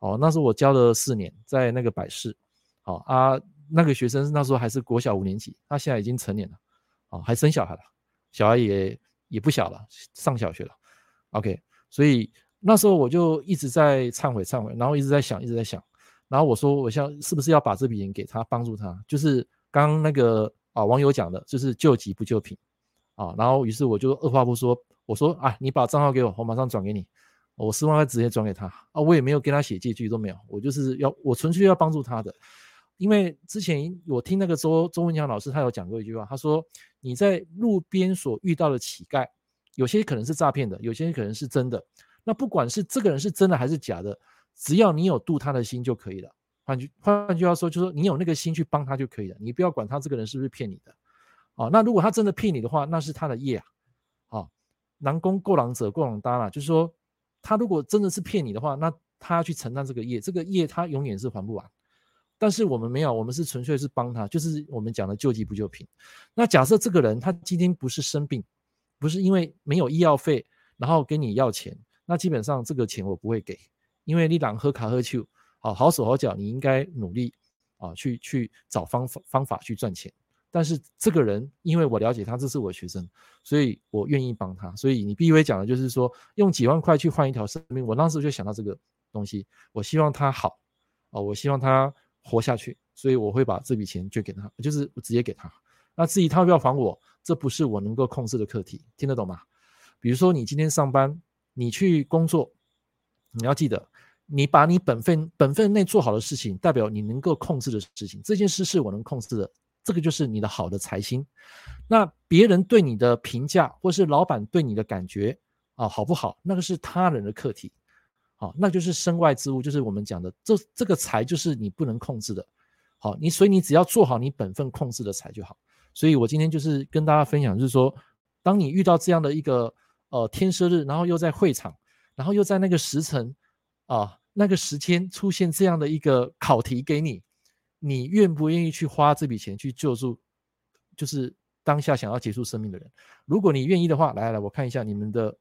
哦，那时候我教了四年，在那个百世。好啊，那个学生那时候还是国小五年级，他现在已经成年了，哦，还生小孩了，小孩也也不小了，上小学了。OK，所以那时候我就一直在忏悔忏悔，然后一直在想，一直在想，然后我说，我想是不是要把这笔钱给他，帮助他？就是刚刚那个啊网友讲的，就是救急不救贫。啊，然后于是我就二话不说，我说啊，你把账号给我，我马上转给你。我十万块直接转给他啊，我也没有跟他写借据都没有，我就是要我纯粹要帮助他的。因为之前我听那个周周文强老师，他有讲过一句话，他说你在路边所遇到的乞丐，有些可能是诈骗的，有些可能是真的。那不管是这个人是真的还是假的，只要你有度他的心就可以了。换句换句话说，就是说你有那个心去帮他就可以了，你不要管他这个人是不是骗你的。哦，那如果他真的骗你的话，那是他的业啊。啊，南宫过狼者过狼当了，就是说，他如果真的是骗你的话，那他要去承担这个业，这个业他永远是还不完。但是我们没有，我们是纯粹是帮他，就是我们讲的救急不救贫。那假设这个人他今天不是生病，不是因为没有医药费，然后跟你要钱，那基本上这个钱我不会给，因为你啷喝卡喝酒，好好手好脚，你应该努力啊，去去找方法方法去赚钱。但是这个人，因为我了解他，这是我的学生，所以我愿意帮他。所以你 B 威讲的就是说，用几万块去换一条生命。我当时就想到这个东西，我希望他好，啊，我希望他活下去，所以我会把这笔钱捐给他，就是直接给他。那至于他要不要还我，这不是我能够控制的课题，听得懂吗？比如说你今天上班，你去工作，你要记得，你把你本分本分内做好的事情，代表你能够控制的事情，这件事是我能控制的。这个就是你的好的财星，那别人对你的评价，或是老板对你的感觉啊，好不好？那个是他人的课题，好，那就是身外之物，就是我们讲的这这个财就是你不能控制的，好，你所以你只要做好你本分控制的财就好。所以我今天就是跟大家分享，就是说，当你遇到这样的一个呃天赦日，然后又在会场，然后又在那个时辰啊那个时间出现这样的一个考题给你。你愿不愿意去花这笔钱去救助，就是当下想要结束生命的人？如果你愿意的话，来来，我看一下你们的，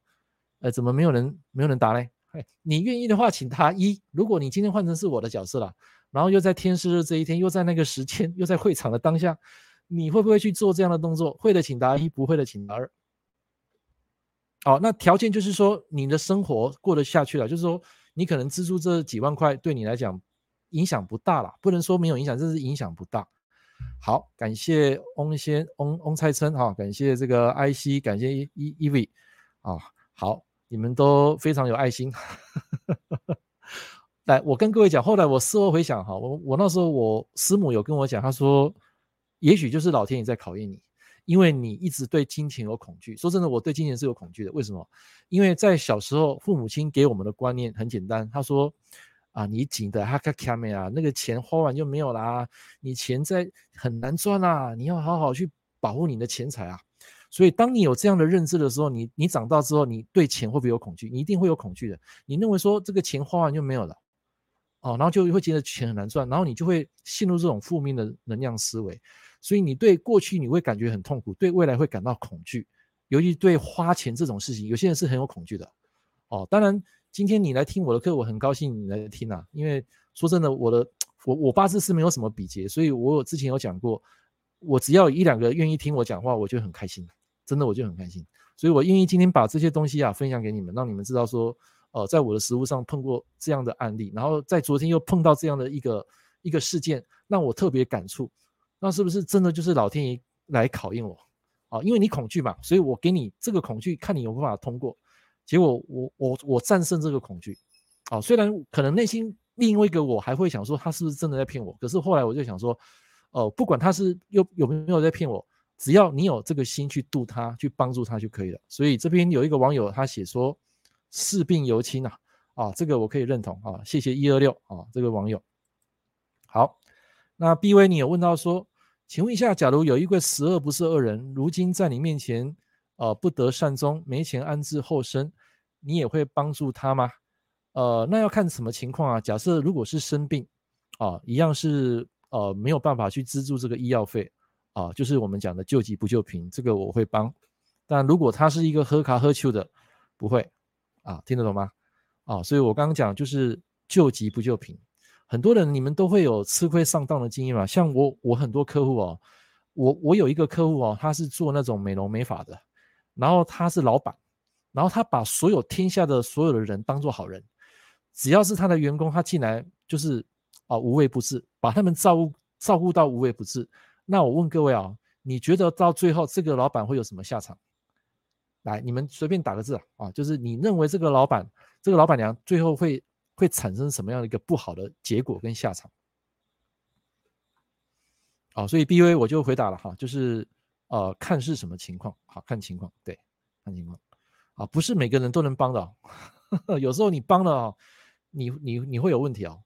呃，怎么没有人没有人答嘞？哎，你愿意的话，请答一。如果你今天换成是我的角色了，然后又在天赦日这一天，又在那个时间，又在会场的当下，你会不会去做这样的动作？会的，请答一；不会的，请答二。好，那条件就是说你的生活过得下去了，就是说你可能资助这几万块对你来讲。影响不大了，不能说没有影响，这是影响不大。好，感谢翁先翁翁蔡琛哈，感谢这个 IC，感谢 E E V 啊，好，你们都非常有爱心。来，我跟各位讲，后来我事后回想哈，我我那时候我师母有跟我讲，她说，也许就是老天爷在考验你，因为你一直对金钱有恐惧。说真的，我对金钱是有恐惧的。为什么？因为在小时候，父母亲给我们的观念很简单，他说啊，你紧的哈卡卡美啊，那个钱花完就没有啦，你钱在很难赚啊，你要好好去保护你的钱财啊。所以，当你有这样的认知的时候，你你长大之后，你对钱会不会有恐惧？你一定会有恐惧的。你认为说这个钱花完就没有了。哦，然后就会觉得钱很难赚，然后你就会陷入这种负面的能量思维，所以你对过去你会感觉很痛苦，对未来会感到恐惧，尤其对花钱这种事情，有些人是很有恐惧的。哦，当然今天你来听我的课，我很高兴你来听啊，因为说真的，我的我我八字是没有什么比劫，所以我之前有讲过，我只要一两个愿意听我讲话，我就很开心，真的我就很开心，所以我愿意今天把这些东西啊分享给你们，让你们知道说。呃，在我的实务上碰过这样的案例，然后在昨天又碰到这样的一个一个事件，让我特别感触。那是不是真的就是老天爷来考验我啊？因为你恐惧嘛，所以我给你这个恐惧，看你有没有办法通过。结果我我我战胜这个恐惧啊，虽然可能内心另外一个我还会想说他是不是真的在骗我，可是后来我就想说，哦、不管他是有有没有在骗我，只要你有这个心去度他，去帮助他就可以了。所以这边有一个网友他写说。事病由亲啊，啊，这个我可以认同啊，谢谢一二六啊，这个网友。好，那 B V 你有问到说，请问一下，假如有一个十恶不赦恶人，如今在你面前，呃，不得善终，没钱安置后生，你也会帮助他吗？呃，那要看什么情况啊？假设如果是生病啊，一样是呃没有办法去资助这个医药费啊，就是我们讲的救急不救贫，这个我会帮。但如果他是一个喝卡喝秋的，不会。啊，听得懂吗？啊，所以我刚刚讲就是救急不救贫，很多人你们都会有吃亏上当的经验嘛。像我，我很多客户哦，我我有一个客户哦，他是做那种美容美发的，然后他是老板，然后他把所有天下的所有的人当做好人，只要是他的员工，他进来就是啊无微不至，把他们照顾照顾到无微不至。那我问各位啊，你觉得到最后这个老板会有什么下场？来，你们随便打个字啊，啊，就是你认为这个老板、这个老板娘最后会会产生什么样的一个不好的结果跟下场？哦，所以 B V 我就回答了哈，就是呃，看是什么情况，好看情况，对，看情况，啊，不是每个人都能帮的，呵呵，有时候你帮了，你你你会有问题哦，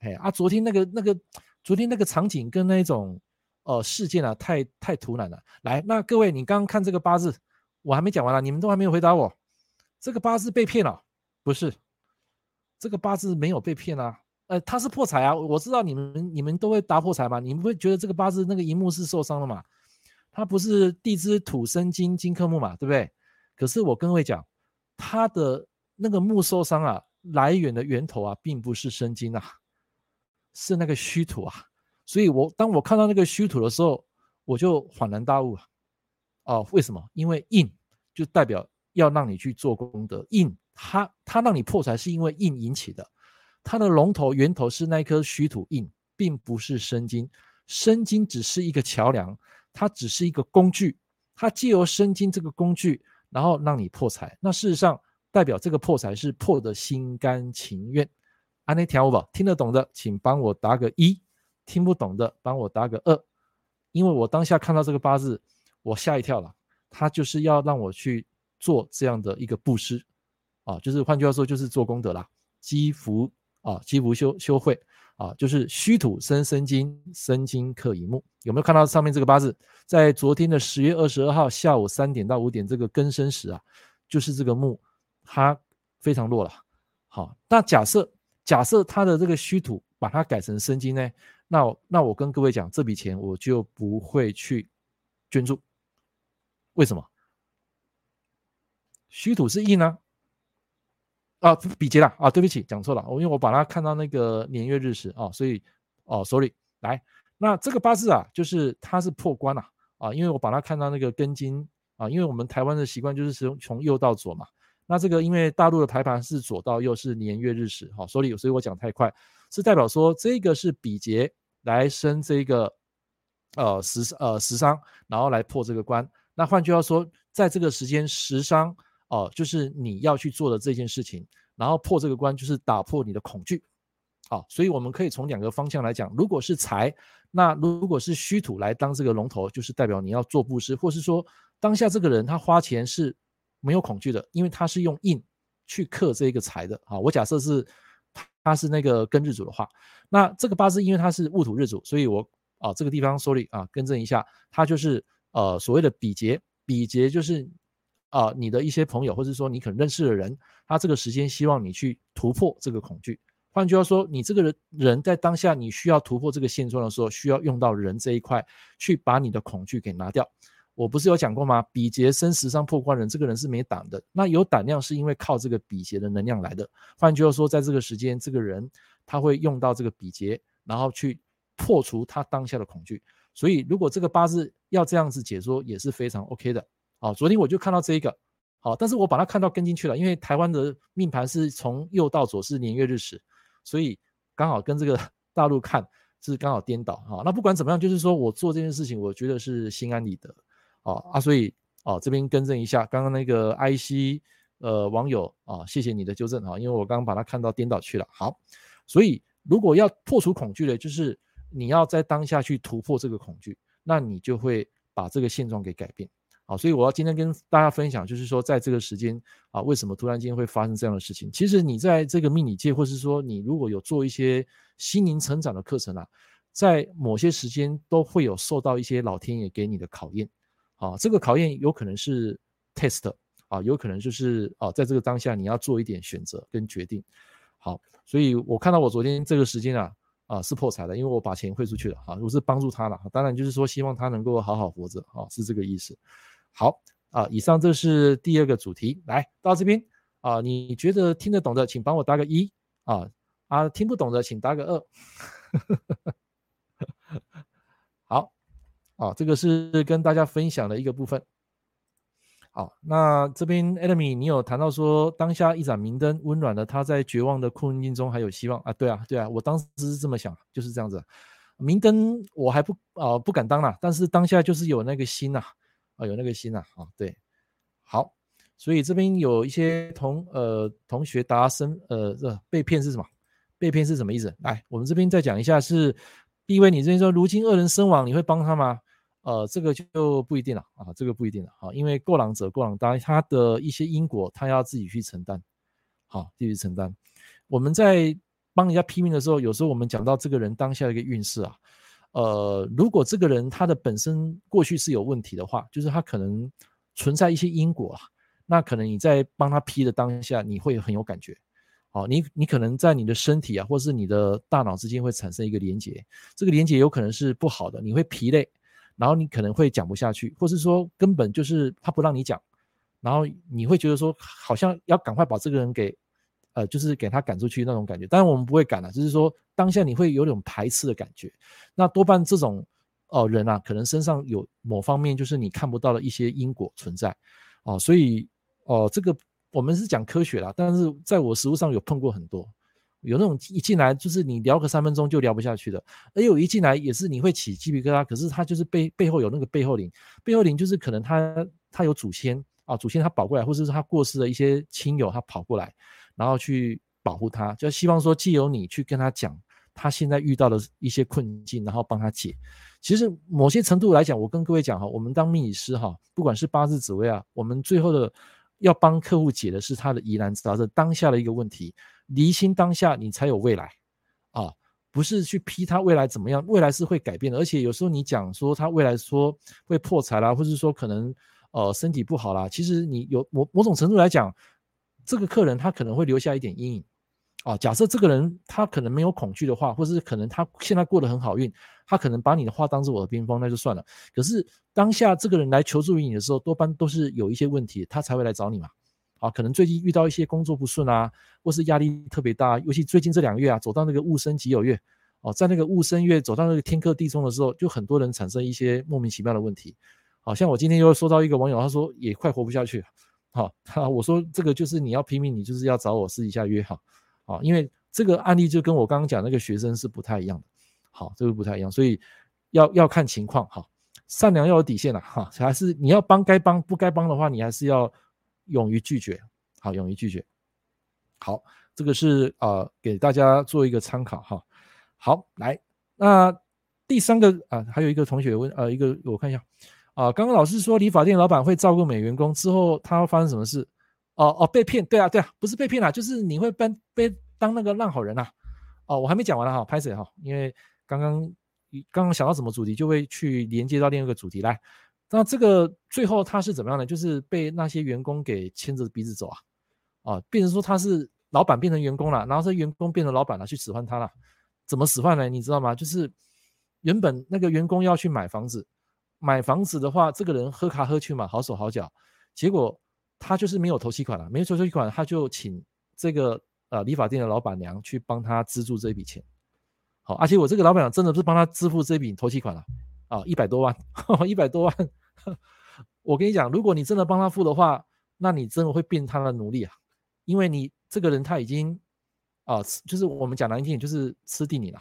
哎啊，昨天那个那个昨天那个场景跟那种呃事件啊，太太突然了。来，那各位你刚刚看这个八字。我还没讲完了，你们都还没有回答我。这个八字被骗了？不是，这个八字没有被骗啊。呃，他是破财啊。我知道你们你们都会答破财嘛。你们会觉得这个八字那个寅木是受伤了嘛？他不是地支土生金金克木嘛，对不对？可是我跟各位讲，他的那个木受伤啊，来源的源头啊，并不是生金啊，是那个虚土啊。所以我当我看到那个虚土的时候，我就恍然大悟啊。哦，为什么？因为印就代表要让你去做功德。印它它让你破财，是因为印引起的。它的龙头源头是那一颗虚土印，并不是生金。生金只是一个桥梁，它只是一个工具。它借由生金这个工具，然后让你破财。那事实上代表这个破财是破的心甘情愿。安内条吧，听得懂的请帮我打个一，听不懂的帮我打个二。因为我当下看到这个八字。我吓一跳了，他就是要让我去做这样的一个布施，啊，就是换句话说，就是做功德啦，积福啊，积福修修慧啊，就是虚土生生金，生金克乙木，有没有看到上面这个八字？在昨天的十月二十二号下午三点到五点这个庚申时啊，就是这个木它非常弱了。好，那假设假设它的这个虚土把它改成生金呢？那我那我跟各位讲，这笔钱我就不会去捐助。为什么？虚土是硬呢？啊，比劫了啊！对不起，讲错了。我因为我把它看到那个年月日时啊，所以哦，sorry。来，那这个八字啊，就是它是破关了啊，啊，因为我把它看到那个根金啊，因为我们台湾的习惯就是从从右到左嘛。那这个因为大陆的排盘是左到右是年月日时，好，，sorry，所以我讲太快，是代表说这个是比劫来生这个呃食呃食伤，然后来破这个关。那换句话说，在这个时间食伤哦、就是你要去做的这件事情，然后破这个关就是打破你的恐惧。好、哦，所以我们可以从两个方向来讲，如果是财，那如果是虚土来当这个龙头，就是代表你要做布施，或是说当下这个人他花钱是没有恐惧的，因为他是用印去克这个财的。啊、哦，我假设是他是那个庚日主的话，那这个八字因为他是戊土日主，所以我啊、哦、这个地方 sorry 啊更正一下，他就是呃所谓的比劫，比劫就是啊、你的一些朋友或者说你可能认识的人，他这个时间希望你去突破这个恐惧。换句话说，你这个人人在当下你需要突破这个现状的时候，需要用到人这一块去把你的恐惧给拿掉。我不是有讲过吗？比劫生食伤破关人，这个人是没胆的。那有胆量是因为靠这个比劫的能量来的。换句话说，在这个时间，这个人他会用到这个比劫，然后去破除他当下的恐惧。所以，如果这个八字要这样子解说，也是非常 OK 的。好，昨天我就看到这一个，好，但是我把它看到跟进去了，因为台湾的命盘是从右到左是年月日时。所以刚好跟这个 大陆看是刚好颠倒哈。那不管怎么样，就是说我做这件事情，我觉得是心安理得啊啊。所以啊，这边更正一下，刚刚那个 IC 呃网友啊，谢谢你的纠正哈，因为我刚刚把它看到颠倒去了。好，所以如果要破除恐惧的，就是你要在当下去突破这个恐惧，那你就会把这个现状给改变。好，所以我要今天跟大家分享，就是说，在这个时间啊，为什么突然间会发生这样的事情？其实你在这个命理界，或是说你如果有做一些心灵成长的课程啊，在某些时间都会有受到一些老天爷给你的考验。啊，这个考验有可能是 test 啊，有可能就是啊，在这个当下你要做一点选择跟决定。好，所以我看到我昨天这个时间啊，啊是破财的，因为我把钱汇出去了啊，我是帮助他了。当然就是说希望他能够好好活着啊，是这个意思。好啊，以上这是第二个主题，来到这边啊，你觉得听得懂的，请帮我打个一啊啊，听不懂的请打个二。好，啊，这个是跟大家分享的一个部分。好，那这边 Enemy 你有谈到说，当下一盏明灯温暖了他在绝望的困境中还有希望啊？对啊，对啊，我当时是这么想，就是这样子。明灯我还不啊不敢当啦，但是当下就是有那个心呐。啊有那个心呐，啊，对，好，所以这边有一些同呃同学答身呃这被骗是什么？被骗是什么意思？来，我们这边再讲一下是，是第一位，你这边说如今恶人身亡，你会帮他吗？呃，这个就不一定了啊，这个不一定了啊，因为过朗者过朗当他的一些因果，他要自己去承担，好，自己承担。我们在帮人家批命的时候，有时候我们讲到这个人当下的一个运势啊。呃，如果这个人他的本身过去是有问题的话，就是他可能存在一些因果啊，那可能你在帮他批的当下，你会很有感觉，哦，你你可能在你的身体啊，或是你的大脑之间会产生一个连接，这个连接有可能是不好的，你会疲累，然后你可能会讲不下去，或是说根本就是他不让你讲，然后你会觉得说好像要赶快把这个人给。呃，就是给他赶出去那种感觉，当然我们不会赶了，就是说当下你会有种排斥的感觉。那多半这种哦、呃、人啊，可能身上有某方面就是你看不到的一些因果存在哦、所以哦、这个我们是讲科学啦，但是在我实务上有碰过很多，有那种一进来就是你聊个三分钟就聊不下去的，而有一进来也是你会起鸡皮疙瘩，可是他就是背背后有那个背后灵，背后灵就是可能他他有祖先啊，祖先他保过来，或者是他过世的一些亲友他跑过来。然后去保护他，就希望说，借由你去跟他讲他现在遇到的一些困境，然后帮他解。其实某些程度来讲，我跟各位讲哈，我们当命理师哈，不管是八字紫微啊，我们最后的要帮客户解的是他的疑难杂症，当下的一个问题，厘清当下，你才有未来啊，不是去批他未来怎么样，未来是会改变的。而且有时候你讲说他未来说会破财啦，或者说可能呃身体不好啦，其实你有某某种程度来讲。这个客人他可能会留下一点阴影，啊，假设这个人他可能没有恐惧的话，或是可能他现在过得很好运，他可能把你的话当作耳边风，那就算了。可是当下这个人来求助于你的时候，多半都是有一些问题，他才会来找你嘛，啊，可能最近遇到一些工作不顺啊，或是压力特别大，尤其最近这两个月啊，走到那个戊申己酉月，哦，在那个戊申月走到那个天克地冲的时候，就很多人产生一些莫名其妙的问题，好像我今天又收到一个网友，他说也快活不下去。好，好，我说这个就是你要拼命，你就是要找我私底下约好，好，因为这个案例就跟我刚刚讲那个学生是不太一样的，好，这个不太一样，所以要要看情况，哈，善良要有底线了，哈，还是你要帮该帮，不该帮的话，你还是要勇于拒绝，好，勇于拒绝。好，这个是呃给大家做一个参考哈。好，来，那第三个啊，还有一个同学问，呃，一个我看一下啊，刚刚老师说理发店老板会照顾美员工之后，他会发生什么事？哦哦，被骗，对啊对啊，不是被骗啦，就是你会被被当那个烂好人呐。哦，我还没讲完了哈，拍谁哈，因为刚刚刚刚想到什么主题，就会去连接到另一个主题来。那这个最后他是怎么样呢？就是被那些员工给牵着鼻子走啊，啊，变成说他是。老板变成员工了，然后这员工变成老板了，去使唤他了。怎么使唤呢？你知道吗？就是原本那个员工要去买房子，买房子的话，这个人喝咖喝去嘛，好手好脚。结果他就是没有头期款了，没有头期款，他就请这个呃理发店的老板娘去帮他资助这一笔钱。好，而且我这个老板娘真的是帮他支付这笔头期款了啊，一百多万，一百多万。我跟你讲，如果你真的帮他付的话，那你真的会变他的奴隶啊，因为你。这个人他已经啊，就是我们讲难听点，就是吃定你了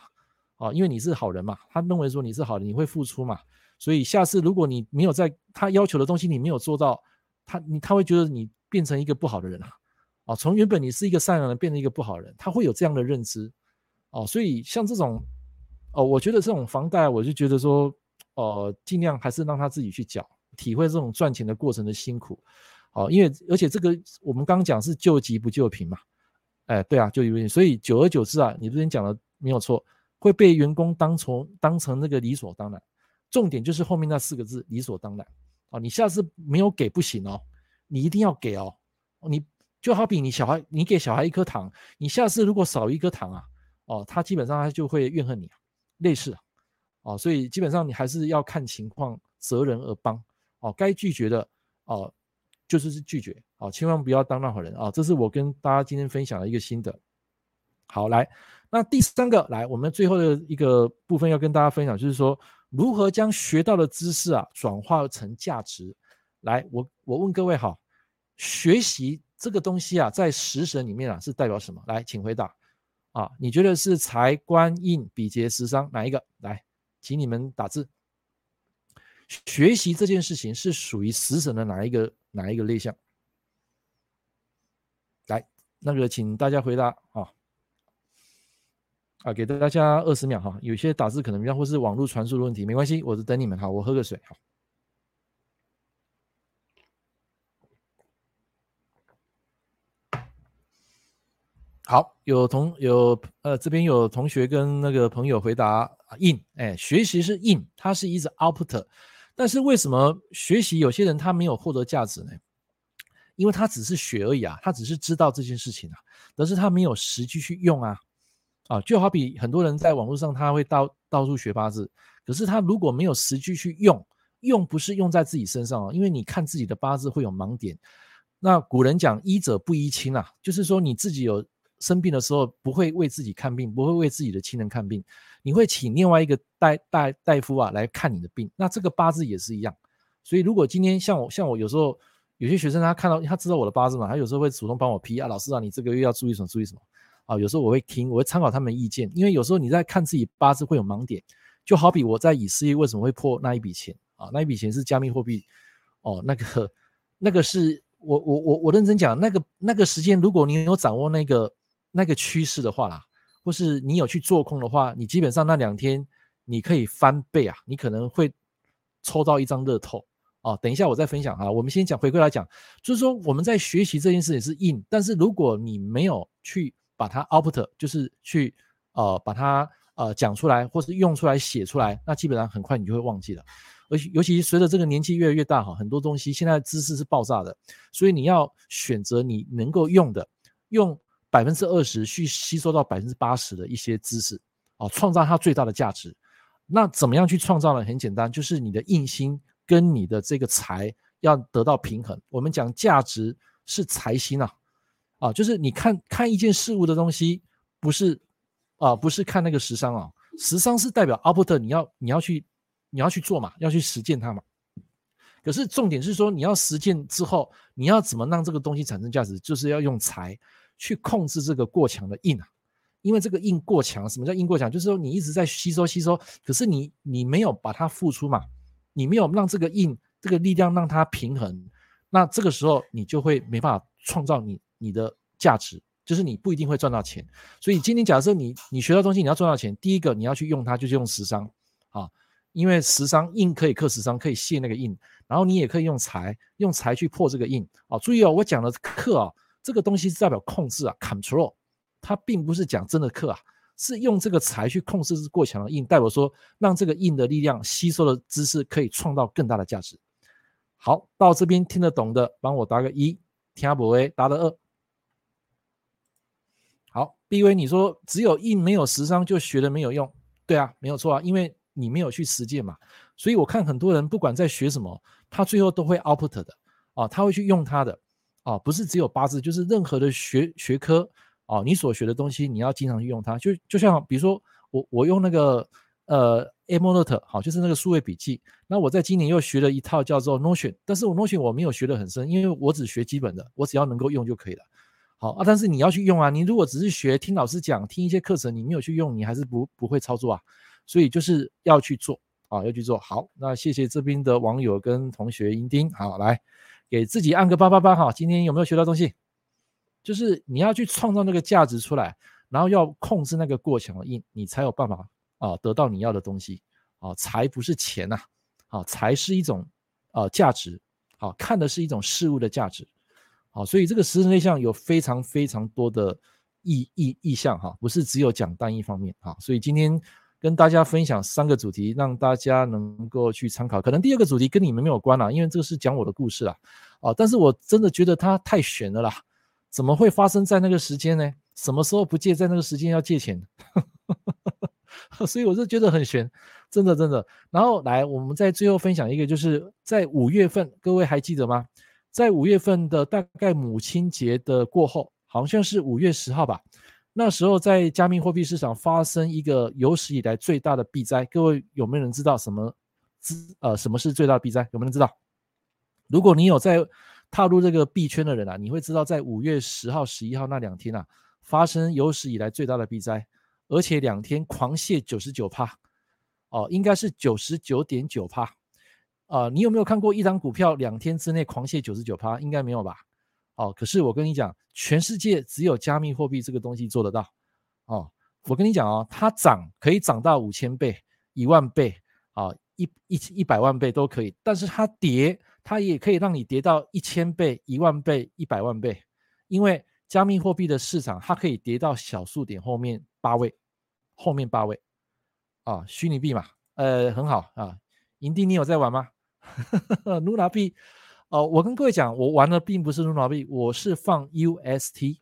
啊，因为你是好人嘛，他认为说你是好人，你会付出嘛，所以下次如果你没有在他要求的东西你没有做到，他你他会觉得你变成一个不好的人啊，啊，从原本你是一个善良的人变成一个不好人，他会有这样的认知哦，所以像这种哦，我觉得这种房贷，我就觉得说，呃，尽量还是让他自己去缴，体会这种赚钱的过程的辛苦。好，因为而且这个我们刚刚讲是救急不救贫嘛，哎，对啊，救急不，所以久而久之啊，你之前讲的没有错，会被员工当成当成那个理所当然。重点就是后面那四个字理所当然。啊，你下次没有给不行哦，你一定要给哦。你就好比你小孩，你给小孩一颗糖，你下次如果少一颗糖啊，哦，他基本上他就会怨恨你，类似，哦，所以基本上你还是要看情况择人而帮，哦，该拒绝的哦。就是是拒绝，哦，千万不要当烂好人啊！这是我跟大家今天分享的一个心得。好，来，那第三个，来，我们最后的一个部分要跟大家分享，就是说如何将学到的知识啊转化成价值。来，我我问各位哈，学习这个东西啊，在食神里面啊是代表什么？来，请回答啊！你觉得是财、官、印、比劫、食伤哪一个？来，请你们打字。学习这件事情是属于食神的哪一个？哪一个类项？来，那个，请大家回答啊！啊，给大家二十秒哈。有些打字可能比较或是网络传输的问题，没关系，我是等你们哈。我喝个水哈。好，有同有呃，这边有同学跟那个朋友回答 in，哎，学习是 in，它是一直 output。但是为什么学习有些人他没有获得价值呢？因为他只是学而已啊，他只是知道这件事情啊，但是他没有实际去用啊，啊，就好比很多人在网络上他会到到处学八字，可是他如果没有实际去用，用不是用在自己身上啊，因为你看自己的八字会有盲点。那古人讲医者不医亲啊，就是说你自己有生病的时候不会为自己看病，不会为自己的亲人看病。你会请另外一个大大大夫啊来看你的病，那这个八字也是一样。所以如果今天像我像我有时候有些学生他看到他知道我的八字嘛，他有时候会主动帮我批啊，老师啊，你这个月要注意什么注意什么啊。有时候我会听，我会参考他们意见，因为有时候你在看自己八字会有盲点，就好比我在以事业为什么会破那一笔钱啊？那一笔钱是加密货币哦，那个那个是我我我我认真讲，那个那个时间如果你有掌握那个那个趋势的话啦。或是你有去做空的话，你基本上那两天你可以翻倍啊，你可能会抽到一张乐透哦。等一下我再分享哈，我们先讲回归来讲，就是说我们在学习这件事情是 in，但是如果你没有去把它 output，就是去呃把它呃讲出来，或是用出来写出来，那基本上很快你就会忘记了。而且尤其随着这个年纪越来越大哈，很多东西现在知识是爆炸的，所以你要选择你能够用的用。百分之二十去吸收到百分之八十的一些知识，啊，创造它最大的价值。那怎么样去创造呢？很简单，就是你的印心跟你的这个财要得到平衡。我们讲价值是财星啊，啊，就是你看看一件事物的东西，不是啊，不是看那个食伤啊，食伤是代表 output，你要你要去你要去做嘛，要去实践它嘛。可是重点是说，你要实践之后，你要怎么让这个东西产生价值，就是要用财。去控制这个过强的印啊，因为这个印过强，什么叫印过强？就是说你一直在吸收吸收，可是你你没有把它付出嘛，你没有让这个印这个力量让它平衡，那这个时候你就会没办法创造你你的价值，就是你不一定会赚到钱。所以今天假设你你学到东西，你要赚到钱，第一个你要去用它，就是用食伤啊，因为食伤印可以克食伤，可以泄那个印，然后你也可以用财，用财去破这个印啊。注意哦，我讲的克啊，这个东西是代表控制啊，control，它并不是讲真的克啊。是用这个财去控制过强的印，代表说让这个印的力量吸收的知识可以创造更大的价值。好，到这边听得懂的，帮我答个一；听不懂答个二。好，B 威，你说只有一没有实商就学的没有用？对啊，没有错啊，因为你没有去实践嘛。所以我看很多人不管在学什么，他最后都会 output 的啊，他会去用他的啊，不是只有八字，就是任何的学学科。哦，你所学的东西，你要经常去用它。就就像比如说，我我用那个呃 Evernote 好，就是那个数位笔记。那我在今年又学了一套叫做 Notion，但是我 Notion 我没有学得很深，因为我只学基本的，我只要能够用就可以了。好啊，但是你要去用啊，你如果只是学听老师讲，听一些课程，你没有去用，你还是不不会操作啊。所以就是要去做啊，要去做好。那谢谢这边的网友跟同学英丁，好，来给自己按个八八八哈。今天有没有学到东西？就是你要去创造那个价值出来，然后要控制那个过强的印，你才有办法啊得到你要的东西啊。财不是钱呐，啊，财是一种啊价值，好，看的是一种事物的价值，好，所以这个十神类象有非常非常多的意意意象哈，不是只有讲单一方面啊。所以今天跟大家分享三个主题，让大家能够去参考。可能第二个主题跟你们没有关啦，因为这个是讲我的故事啦，啊，但是我真的觉得它太玄了啦。怎么会发生在那个时间呢？什么时候不借，在那个时间要借钱？所以我就觉得很玄，真的真的。然后来，我们在最后分享一个，就是在五月份，各位还记得吗？在五月份的大概母亲节的过后，好像是五月十号吧。那时候在加密货币市场发生一个有史以来最大的币灾，各位有没有人知道什么？呃，什么是最大的币灾？有没有人知道？如果你有在。踏入这个币圈的人啊，你会知道，在五月十号、十一号那两天啊，发生有史以来最大的币灾，而且两天狂泻九十九趴，哦，应该是九十九点九趴，啊，你有没有看过一张股票两天之内狂泻九十九趴？应该没有吧？哦，可是我跟你讲，全世界只有加密货币这个东西做得到，哦，我跟你讲哦，它涨可以涨到五千倍、一万倍，啊，一一一百万倍都可以，但是它跌。它也可以让你跌到一千倍、一万倍、一百万倍，因为加密货币的市场，它可以跌到小数点后面八位，后面八位，啊，虚拟币嘛，呃，很好啊。营地，你有在玩吗 Luna 币，哦，我跟各位讲，我玩的并不是 Luna 币，我是放 UST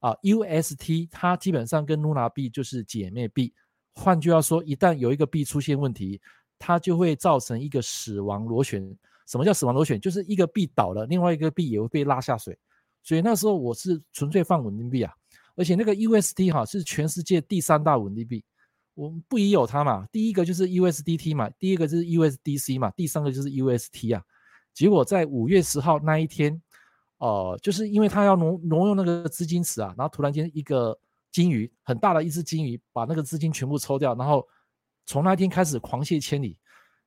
啊，UST 它基本上跟 Luna 币就是姐妹币，换句话说，一旦有一个币出现问题，它就会造成一个死亡螺旋。什么叫死亡螺旋？就是一个币倒了，另外一个币也会被拉下水。所以那时候我是纯粹放稳定币啊，而且那个 UST 哈是全世界第三大稳定币，我们不疑有它嘛。第一个就是 USDT 嘛，第二个就是 USDC 嘛，第三个就是 UST 啊。结果在五月十号那一天，呃，就是因为他要挪挪用那个资金池啊，然后突然间一个鲸鱼很大的一只鲸鱼把那个资金全部抽掉，然后从那天开始狂泻千里，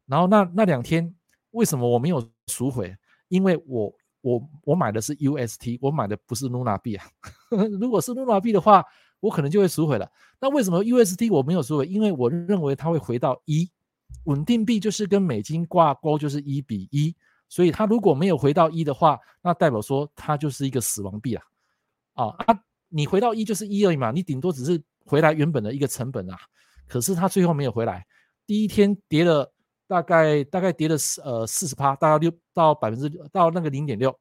然后那那两天。为什么我没有赎回？因为我我我买的是 UST，我买的不是 Luna 币啊。如果是 Luna 币的话，我可能就会赎回了。那为什么 USD 我没有赎回？因为我认为它会回到一，稳定币就是跟美金挂钩，就是一比一。所以它如果没有回到一的话，那代表说它就是一个死亡币啊。啊啊，你回到一就是一而已嘛，你顶多只是回来原本的一个成本啊。可是它最后没有回来，第一天跌了。大概大概跌了四呃四十趴，大概六到百分之到那个零点六，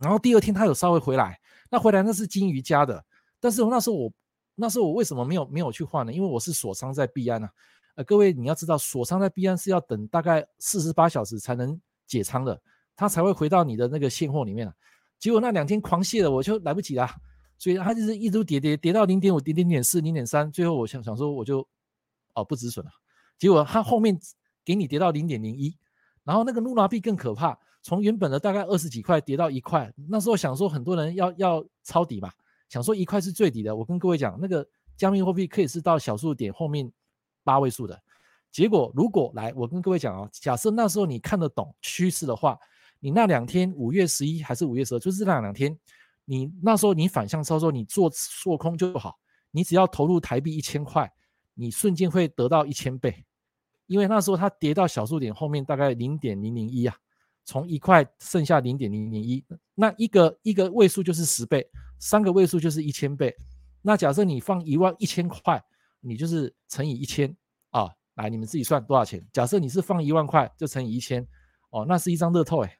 然后第二天它有稍微回来，那回来那是金鱼加的，但是那时候我那时候我为什么没有没有去换呢？因为我是锁仓在币安啊，呃各位你要知道锁仓在币安是要等大概四十八小时才能解仓的，它才会回到你的那个现货里面啊。结果那两天狂泻了，我就来不及了，所以它就是一直跌跌跌到零点五、零点零点四、零点三，最后我想想说我就哦不止损了，结果它后面。给你跌到零点零一，然后那个 Luna 币更可怕，从原本的大概二十几块跌到一块。那时候想说很多人要要抄底嘛，想说一块是最底的。我跟各位讲，那个加密货币可以是到小数点后面八位数的。结果如果来，我跟各位讲啊，假设那时候你看得懂趋势的话，你那两天五月十一还是五月十二，就是那两天，你那时候你反向操作，你做做空就好，你只要投入台币一千块，你瞬间会得到一千倍，因为那时候它跌到小数点后面大概零点零零一啊，从一块剩下零点零零一，那一个一个位数就是十倍，三个位数就是一千倍。那假设你放一万一千块，你就是乘以一千啊，来你们自己算多少钱？假设你是放一万块，就乘以一千，哦，那是一张乐透哎。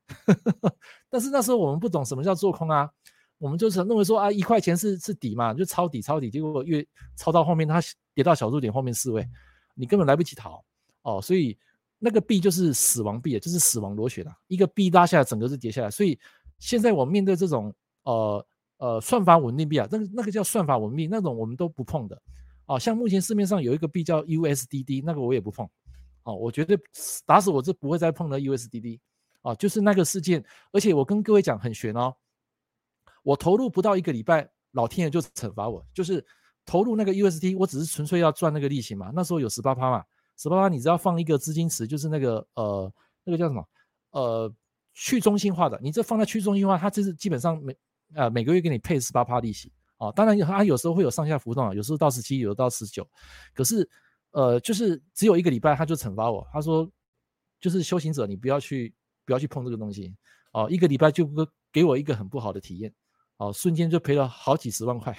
但是那时候我们不懂什么叫做空啊，我们就是认为说啊，一块钱是是底嘛，就抄底抄底，结果越抄到后面，它跌到小数点后面四位，你根本来不及逃哦。所以那个币就是死亡币，就是死亡螺旋啊，一个币拉下来，整个是跌下来。所以现在我面对这种呃。呃，算法稳定币啊，那个那个叫算法稳定币，那种我们都不碰的。哦，像目前市面上有一个币叫 USDD，那个我也不碰。哦，我绝对打死我是不会再碰的 USDD。哦，就是那个事件，而且我跟各位讲很悬哦，我投入不到一个礼拜，老天爷就惩罚我，就是投入那个 USD，我只是纯粹要赚那个利息嘛。那时候有十八趴嘛，十八趴你只要放一个资金池，就是那个呃那个叫什么呃去中心化的，你这放在去中心化，它就是基本上没。呃，每个月给你配十八趴利息啊，当然它有时候会有上下浮动啊，有时候到十七，有时候到十九，可是呃，就是只有一个礼拜他就惩罚我，他说就是修行者你不要去不要去碰这个东西哦，一个礼拜就给我一个很不好的体验哦，瞬间就赔了好几十万块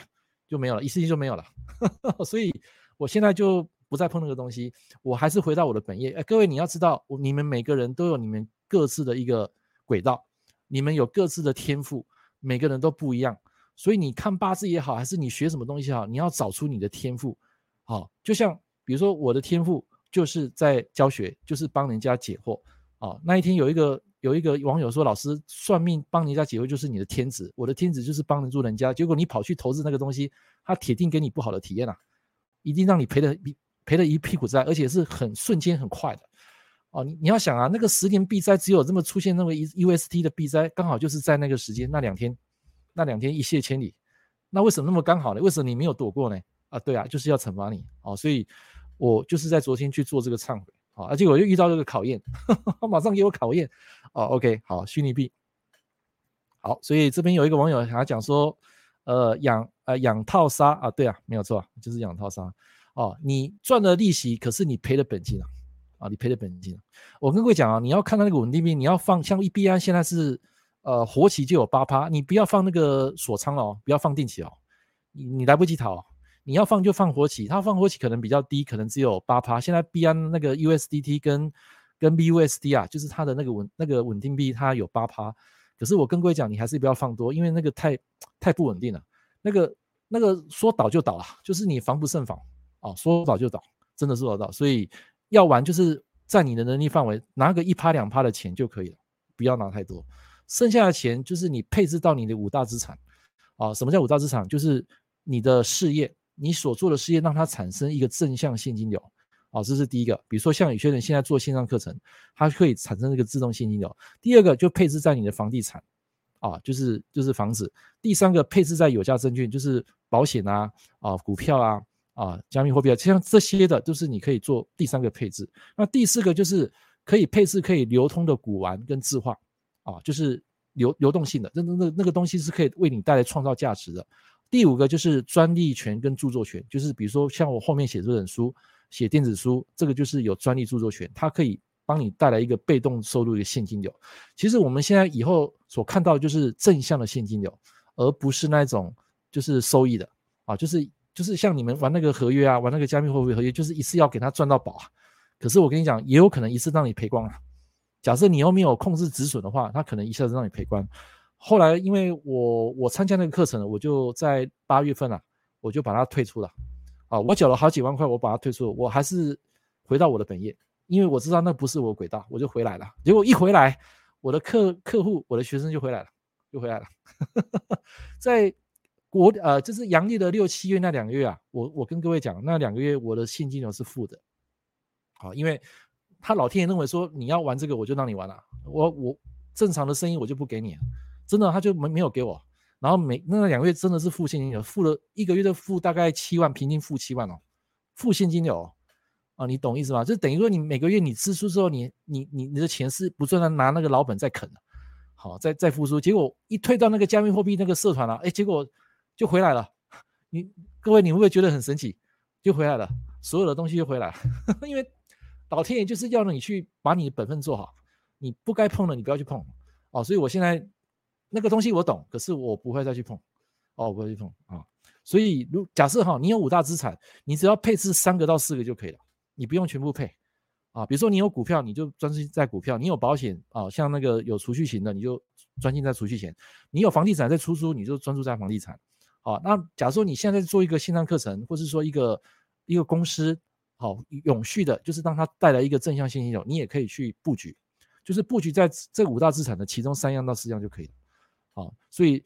就没有了，一次性就没有了，所以我现在就不再碰那个东西，我还是回到我的本业。哎，各位你要知道，你们每个人都有你们各自的一个轨道，你们有各自的天赋。每个人都不一样，所以你看八字也好，还是你学什么东西好，你要找出你的天赋。好，就像比如说我的天赋就是在教学，就是帮人家解惑。啊，那一天有一个有一个网友说，老师算命帮人家解惑就是你的天职，我的天职就是帮助人家。结果你跑去投资那个东西，他铁定给你不好的体验啊，一定让你赔的赔了一屁股债，而且是很瞬间很快的。哦，你你要想啊，那个十年避灾只有这么出现那么一 UST 的避灾，刚好就是在那个时间那两天，那两天一泻千里，那为什么那么刚好呢？为什么你没有躲过呢？啊，对啊，就是要惩罚你哦，所以我就是在昨天去做这个忏悔，好，而且我又遇到这个考验，他 马上给我考验，哦，OK，好，虚拟币，好，所以这边有一个网友还讲说，呃，养呃养套杀啊，对啊，没有错，就是养套杀，哦，你赚了利息，可是你赔了本金啊。啊，你赔的本金，我跟各位讲啊，你要看到那个稳定币，你要放像一币安现在是呃活期就有八趴，你不要放那个锁仓哦，不要放定期哦，你你来不及逃，你要放就放活期，它放活期可能比较低，可能只有八趴。现在币安那个 USDT 跟跟 BUSD 啊，就是它的那个稳那个稳定币，它有八趴。可是我跟各位讲，你还是不要放多，因为那个太太不稳定了，那个那个说倒就倒了，就是你防不胜防啊，说倒就倒，真的是说倒，所以。要玩就是在你的能力范围拿个一趴两趴的钱就可以了，不要拿太多。剩下的钱就是你配置到你的五大资产啊。什么叫五大资产？就是你的事业，你所做的事业让它产生一个正向现金流啊，这是第一个。比如说像有些人现在做线上课程，它可以产生这个自动现金流。第二个就配置在你的房地产啊，就是就是房子。第三个配置在有价证券，就是保险啊啊股票啊。啊，加密货币啊，像这些的都是你可以做第三个配置。那第四个就是可以配置可以流通的古玩跟字画啊，就是流流动性的，那那那个东西是可以为你带来创造价值的。第五个就是专利权跟著作权，就是比如说像我后面写这本书，写电子书，这个就是有专利著作权，它可以帮你带来一个被动收入的现金流。其实我们现在以后所看到就是正向的现金流，而不是那种就是收益的啊，就是。就是像你们玩那个合约啊，玩那个加密货币合约，就是一次要给他赚到宝啊。可是我跟你讲，也有可能一次让你赔光啊。假设你又没有控制止损的话，他可能一下子让你赔光。后来因为我我参加那个课程，我就在八月份啊，我就把它退出了啊。我缴了好几万块，我把它退出了，我还是回到我的本业，因为我知道那不是我轨道，我就回来了。结果一回来，我的客客户，我的学生就回来了，就回来了，在。国呃，就是阳历的六七月那两个月啊，我我跟各位讲，那两个月我的现金流是负的，好，因为他老天爷认为说你要玩这个，我就让你玩了，我我正常的生意我就不给你，真的他就没没有给我，然后每那两个月真的是负现金流，负了一个月的负大概七万，平均负七万哦，负现金流啊，你懂意思吗？就等于说你每个月你支出之后，你你你你的钱是不断的拿那个老本在啃，好，再再付出，结果一退到那个加密货币那个社团了，哎，结果就回来了。你各位，你会不会觉得很神奇？就回来了，所有的东西就回来了，因为老天爷就是要让你去把你的本分做好，你不该碰的你不要去碰哦。所以我现在那个东西我懂，可是我不会再去碰哦，我不会去碰啊、所以如假设哈，你有五大资产，你只要配置三个到四个就可以了，你不用全部配。啊，比如说你有股票，你就专心在股票；你有保险啊，像那个有储蓄型的，你就专心在储蓄险；你有房地产在出租，你就专注在房地产。好，那假如说你现在做一个线上课程，或是说一个一个公司，好，永续的，就是让它带来一个正向现金流，你也可以去布局，就是布局在这五大资产的其中三样到四样就可以了。好，所以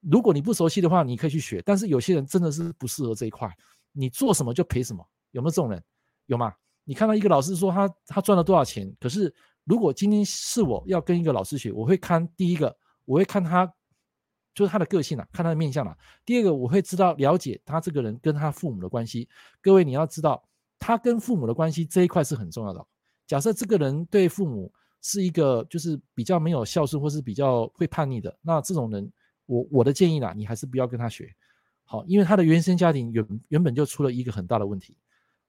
如果你不熟悉的话，你可以去学，但是有些人真的是不适合这一块，你做什么就赔什么，有没有这种人？有吗？你看到一个老师说他他赚了多少钱，可是如果今天是我要跟一个老师学，我会看第一个，我会看他就是他的个性啊，看他的面相啊。第二个，我会知道了解他这个人跟他父母的关系。各位你要知道，他跟父母的关系这一块是很重要的。假设这个人对父母是一个就是比较没有孝顺或是比较会叛逆的，那这种人，我我的建议呢，你还是不要跟他学，好，因为他的原生家庭原原本就出了一个很大的问题。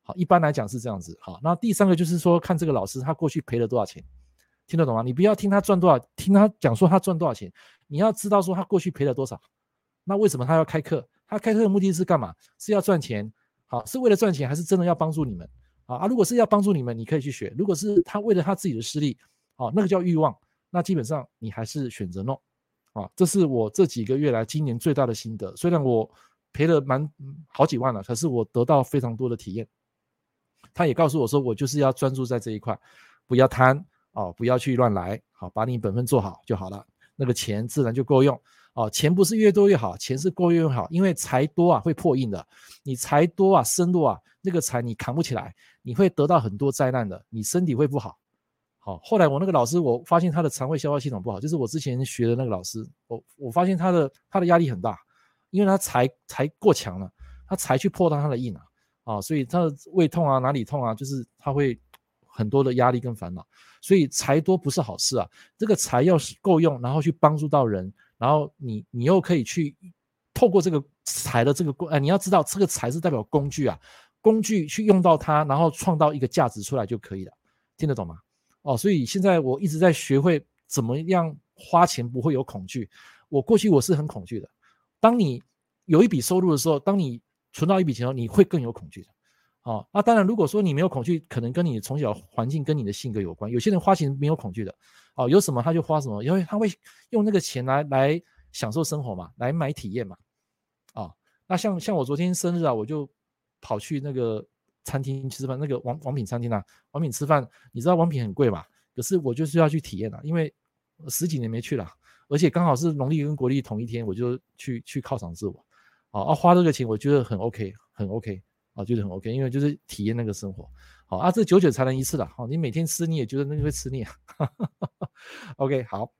好，一般来讲是这样子。好，那第三个就是说，看这个老师他过去赔了多少钱，听得懂吗？你不要听他赚多少，听他讲说他赚多少钱，你要知道说他过去赔了多少。那为什么他要开课？他开课的目的是干嘛？是要赚钱？好，是为了赚钱，还是真的要帮助你们？啊，如果是要帮助你们，你可以去学；如果是他为了他自己的私利，好，那个叫欲望，那基本上你还是选择 no。啊，这是我这几个月来今年最大的心得。虽然我赔了蛮好几万了，可是我得到非常多的体验。他也告诉我说，我就是要专注在这一块，不要贪哦，不要去乱来，好，把你本分做好就好了，那个钱自然就够用哦。钱不是越多越好，钱是够用越好，因为财多啊会破印的，你财多啊身弱啊，那个财你扛不起来，你会得到很多灾难的，你身体会不好。好，后来我那个老师，我发现他的肠胃消化系统不好，就是我之前学的那个老师，我我发现他的他的压力很大，因为他财财过强了，他财去破到他的印啊。啊，所以他的胃痛啊，哪里痛啊，就是他会很多的压力跟烦恼，所以财多不是好事啊。这个财要是够用，然后去帮助到人，然后你你又可以去透过这个财的这个工，哎，你要知道这个财是代表工具啊，工具去用到它，然后创造一个价值出来就可以了，听得懂吗？哦，所以现在我一直在学会怎么样花钱不会有恐惧。我过去我是很恐惧的，当你有一笔收入的时候，当你存到一笔钱后，你会更有恐惧的，哦，那当然，如果说你没有恐惧，可能跟你从小环境跟你的性格有关。有些人花钱没有恐惧的，哦，有什么他就花什么，因为他会用那个钱来来享受生活嘛，来买体验嘛，哦，那像像我昨天生日啊，我就跑去那个餐厅吃饭，那个王王品餐厅啊，王品吃饭，你知道王品很贵嘛，可是我就是要去体验啊，因为十几年没去了，而且刚好是农历跟国历同一天，我就去去犒赏自我。啊，花这个钱我觉得很 OK，很 OK 啊，觉得很 OK，因为就是体验那个生活。好啊，这久久才能一次的，好，你每天吃你也觉得那个会吃腻啊。OK，好，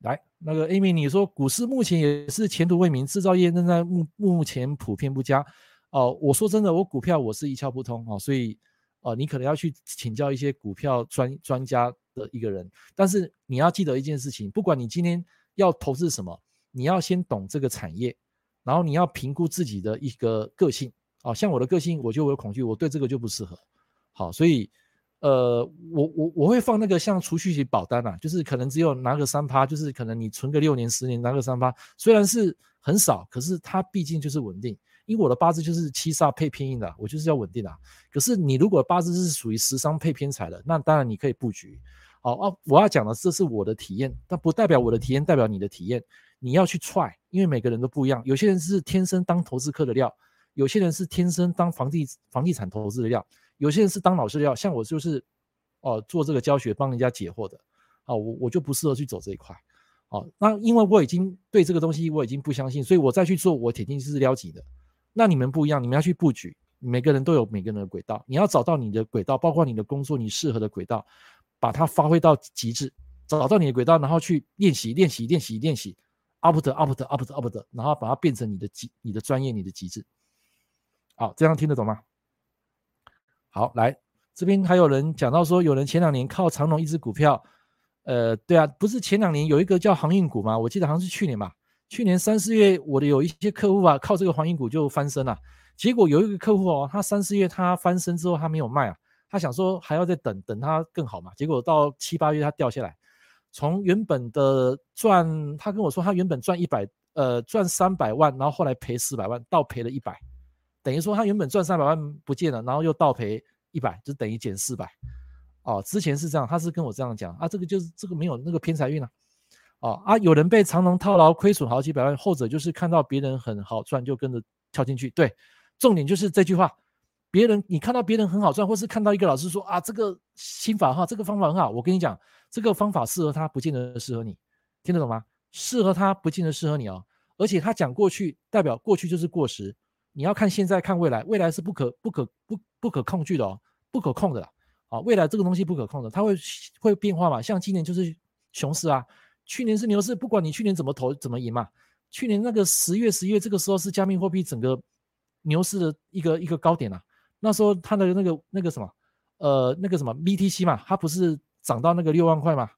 来那个 Amy，你说股市目前也是前途未明，制造业正在目目前普遍不佳。哦、我说真的，我股票我是一窍不通啊，所以呃，你可能要去请教一些股票专专家的一个人。但是你要记得一件事情，不管你今天要投资什么，你要先懂这个产业。然后你要评估自己的一个个性，啊，像我的个性，我就有恐惧，我对这个就不适合。好，所以，呃，我我我会放那个像储蓄型保单啊，就是可能只有拿个三趴，就是可能你存个六年、十年拿个三趴，虽然是很少，可是它毕竟就是稳定。因为我的八字就是七煞配偏印的，我就是要稳定啊。可是你如果八字是属于十伤配偏财的，那当然你可以布局。好啊，我要讲的这是我的体验，但不代表我的体验代表你的体验。你要去踹因为每个人都不一样。有些人是天生当投资客的料，有些人是天生当房地房地产投资的料，有些人是当老师的料。像我就是哦、做这个教学帮人家解惑的，啊我我就不适合去走这一块。哦，那因为我已经对这个东西我已经不相信，所以我再去做我铁定是撩级的。那你们不一样，你们要去布局，每个人都有每个人的轨道，你要找到你的轨道，包括你的工作你适合的轨道，把它发挥到极致，找到你的轨道，然后去练习练习练习练习。up 的 up 的 up 的 up 的，然后把它变成你的极、你的专业、你的极致。好，这样听得懂吗？好，来这边还有人讲到说，有人前两年靠长隆一只股票，呃，对啊，不是前两年有一个叫航运股吗？我记得好像是去年吧。去年三四月，我的有一些客户啊，靠这个航运股就翻身了。结果有一个客户哦，他三四月他翻身之后，他没有卖啊，他想说还要再等等它更好嘛。结果到七八月他掉下来，从原本的赚，他跟我说他原本赚一百，呃，赚三百万，然后后来赔四百万，倒赔了一百，等于说他原本赚三百万不见了，然后又倒赔一百，就等于减四百。哦，之前是这样，他是跟我这样讲啊，这个就是这个没有那个偏财运啊。哦啊，有人被长荣套牢，亏损好几百万，后者就是看到别人很好赚，就跟着跳进去。对，重点就是这句话，别人你看到别人很好赚，或是看到一个老师说啊，这个心法哈，这个方法很好，我跟你讲，这个方法适合他，不见得适合你，听得懂吗？适合他，不见得适合你哦。而且他讲过去，代表过去就是过时，你要看现在，看未来，未来是不可不可不不可控拒的哦，不可控的。啊，未来这个东西不可控的，它会会变化嘛。像今年就是熊市啊，去年是牛市，不管你去年怎么投怎么赢嘛。去年那个十月十一月这个时候是加密货币整个牛市的一个一个高点啊。那时候它的那个那个什么呃那个什么 BTC 嘛，它不是涨到那个六万块嘛？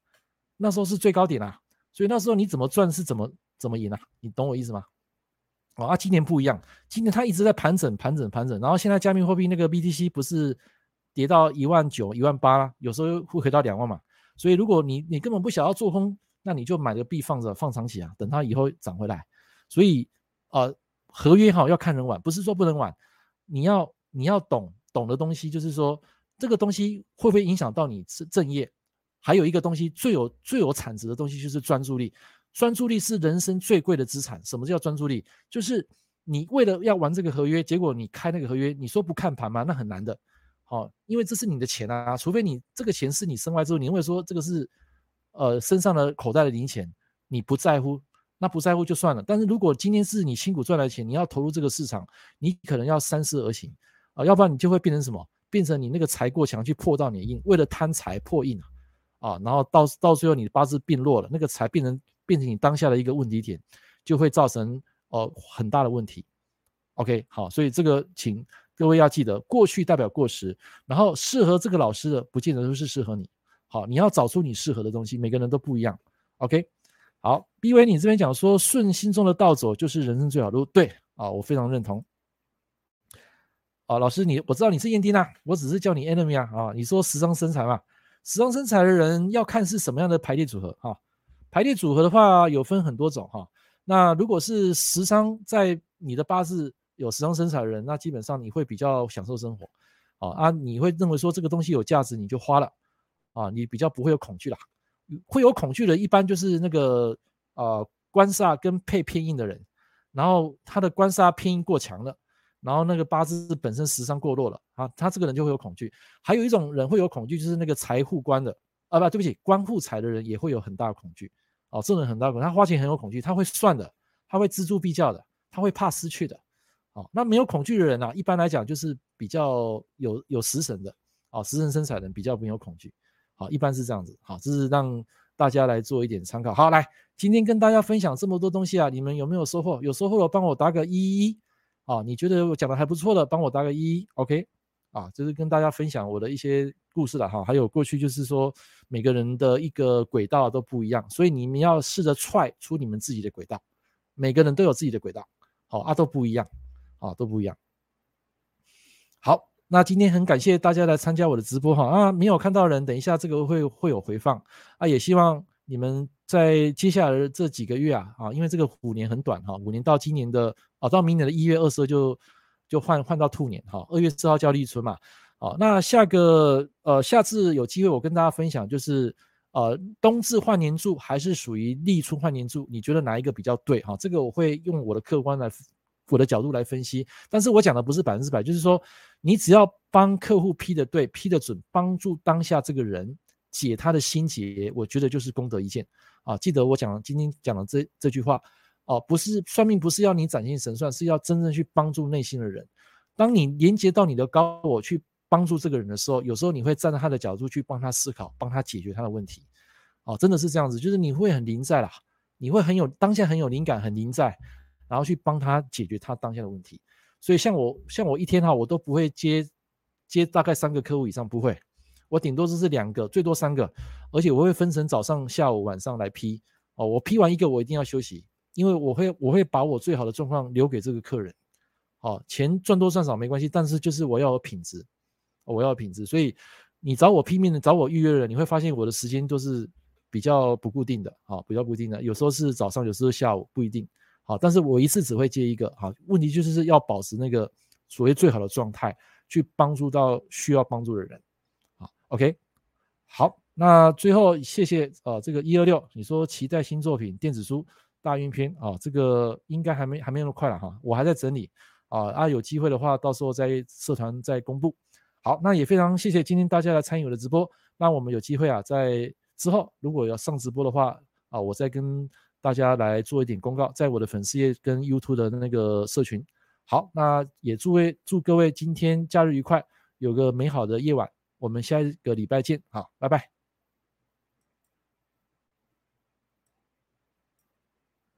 那时候是最高点啊。所以那时候你怎么赚是怎么怎么赢啊？你懂我意思吗？啊，今年不一样，今年它一直在盘整盘整盘整，然后现在加密货币那个 BTC 不是。跌到一万九、一万八，有时候会回到两万嘛。所以如果你你根本不想要做空，那你就买个币放着，放长期啊，等它以后涨回来。所以呃，合约哈要看人玩，不是说不能玩。你要你要懂懂的东西，就是说这个东西会不会影响到你正业？还有一个东西最有最有产值的东西就是专注力。专注力是人生最贵的资产。什么叫专注力？就是你为了要玩这个合约，结果你开那个合约，你说不看盘吗？那很难的。好，因为这是你的钱啊，除非你这个钱是你生来之物，你会说这个是，呃，身上的口袋的零钱，你不在乎，那不在乎就算了。但是如果今天是你辛苦赚来的钱，你要投入这个市场，你可能要三思而行啊，要不然你就会变成什么？变成你那个财过强去破到你的印，为了贪财破印啊，然后到到最后你的八字病弱了，那个财变成变成你当下的一个问题点，就会造成哦、呃、很大的问题。OK，好，所以这个请。各位要记得，过去代表过时，然后适合这个老师的，不见得都是适合你。好，你要找出你适合的东西，每个人都不一样。OK，好，B 威，你这边讲说顺心中的道走就是人生最好路，对啊，我非常认同。啊，老师你，我知道你是验丁啊，我只是叫你 enemy 啊，啊，你说时尚身材嘛，时尚身材的人要看是什么样的排列组合、啊，排列组合的话有分很多种哈、那如果是十伤在你的八字。有十伤生财的人，那基本上你会比较享受生活，啊啊，你会认为说这个东西有价值，你就花了，啊，你比较不会有恐惧啦。会有恐惧的，一般就是那个呃官煞跟配偏印的人，然后他的官煞偏印过强了，然后那个八字本身十伤过弱了啊，他这个人就会有恐惧。还有一种人会有恐惧，就是那个财库官的啊，不对不起，官库财的人也会有很大的恐惧。哦，这种人很大恐惧，他花钱很有恐惧，他会算的，他会锱铢必较的，他会怕失去的。哦，那没有恐惧的人呢、啊？一般来讲就是比较有有食神的，哦，食神生财人比较没有恐惧，好，一般是这样子，好，这是让大家来做一点参考。好，来，今天跟大家分享这么多东西啊，你们有没有收获？有收获的帮我打个一一一，啊，你觉得我讲的还不错的，帮我打个一一，OK，啊，就是跟大家分享我的一些故事了哈，还有过去就是说每个人的一个轨道都不一样，所以你们要试着踹出你们自己的轨道，每个人都有自己的轨道，好啊，都不一样。啊，都不一样。好，那今天很感谢大家来参加我的直播哈啊，没有看到人，等一下这个会会有回放啊，也希望你们在接下来这几个月啊啊，因为这个虎年很短哈，五年到今年的啊，到明年的一月二十二就就换换到兔年哈，二月四号叫立春嘛，好，那下个呃下次有机会我跟大家分享就是呃冬至换年柱还是属于立春换年柱，你觉得哪一个比较对哈？这个我会用我的客观来。我的角度来分析，但是我讲的不是百分之百，就是说，你只要帮客户批的对，批的准，帮助当下这个人解他的心结，我觉得就是功德一件啊！记得我讲今天讲的这这句话哦、不是算命，不是要你展现神算，是要真正去帮助内心的人。当你连接到你的高我去帮助这个人的时候，有时候你会站在他的角度去帮他思考，帮他解决他的问题。哦、真的是这样子，就是你会很临在啦，你会很有当下很有灵感，很临在。然后去帮他解决他当下的问题，所以像我像我一天哈，我都不会接接大概三个客户以上，不会，我顶多就是两个，最多三个，而且我会分成早上、下午、晚上来批哦。我批完一个，我一定要休息，因为我会我会把我最好的状况留给这个客人。好，钱赚多赚少没关系，但是就是我要有品质，我要有品质。所以你找我拼命的，找我预约的人，你会发现我的时间都是比较不固定的，啊，比较不固定的，有时候是早上，有时候下午，不一定。好，但是我一次只会接一个。好，问题就是要保持那个所谓最好的状态，去帮助到需要帮助的人。好，OK，好，那最后谢谢呃这个一二六，你说期待新作品电子书大运篇啊，这个应该还没还没那么快了哈，我还在整理。啊啊，有机会的话，到时候在社团再公布。好，那也非常谢谢今天大家来参与我的直播。那我们有机会啊，在之后如果要上直播的话啊，我再跟大家来做一点公告，在我的粉丝页跟 YouTube 的那个社群。好，那也祝位祝各位今天假日愉快，有个美好的夜晚。我们下一个礼拜见，好，拜拜。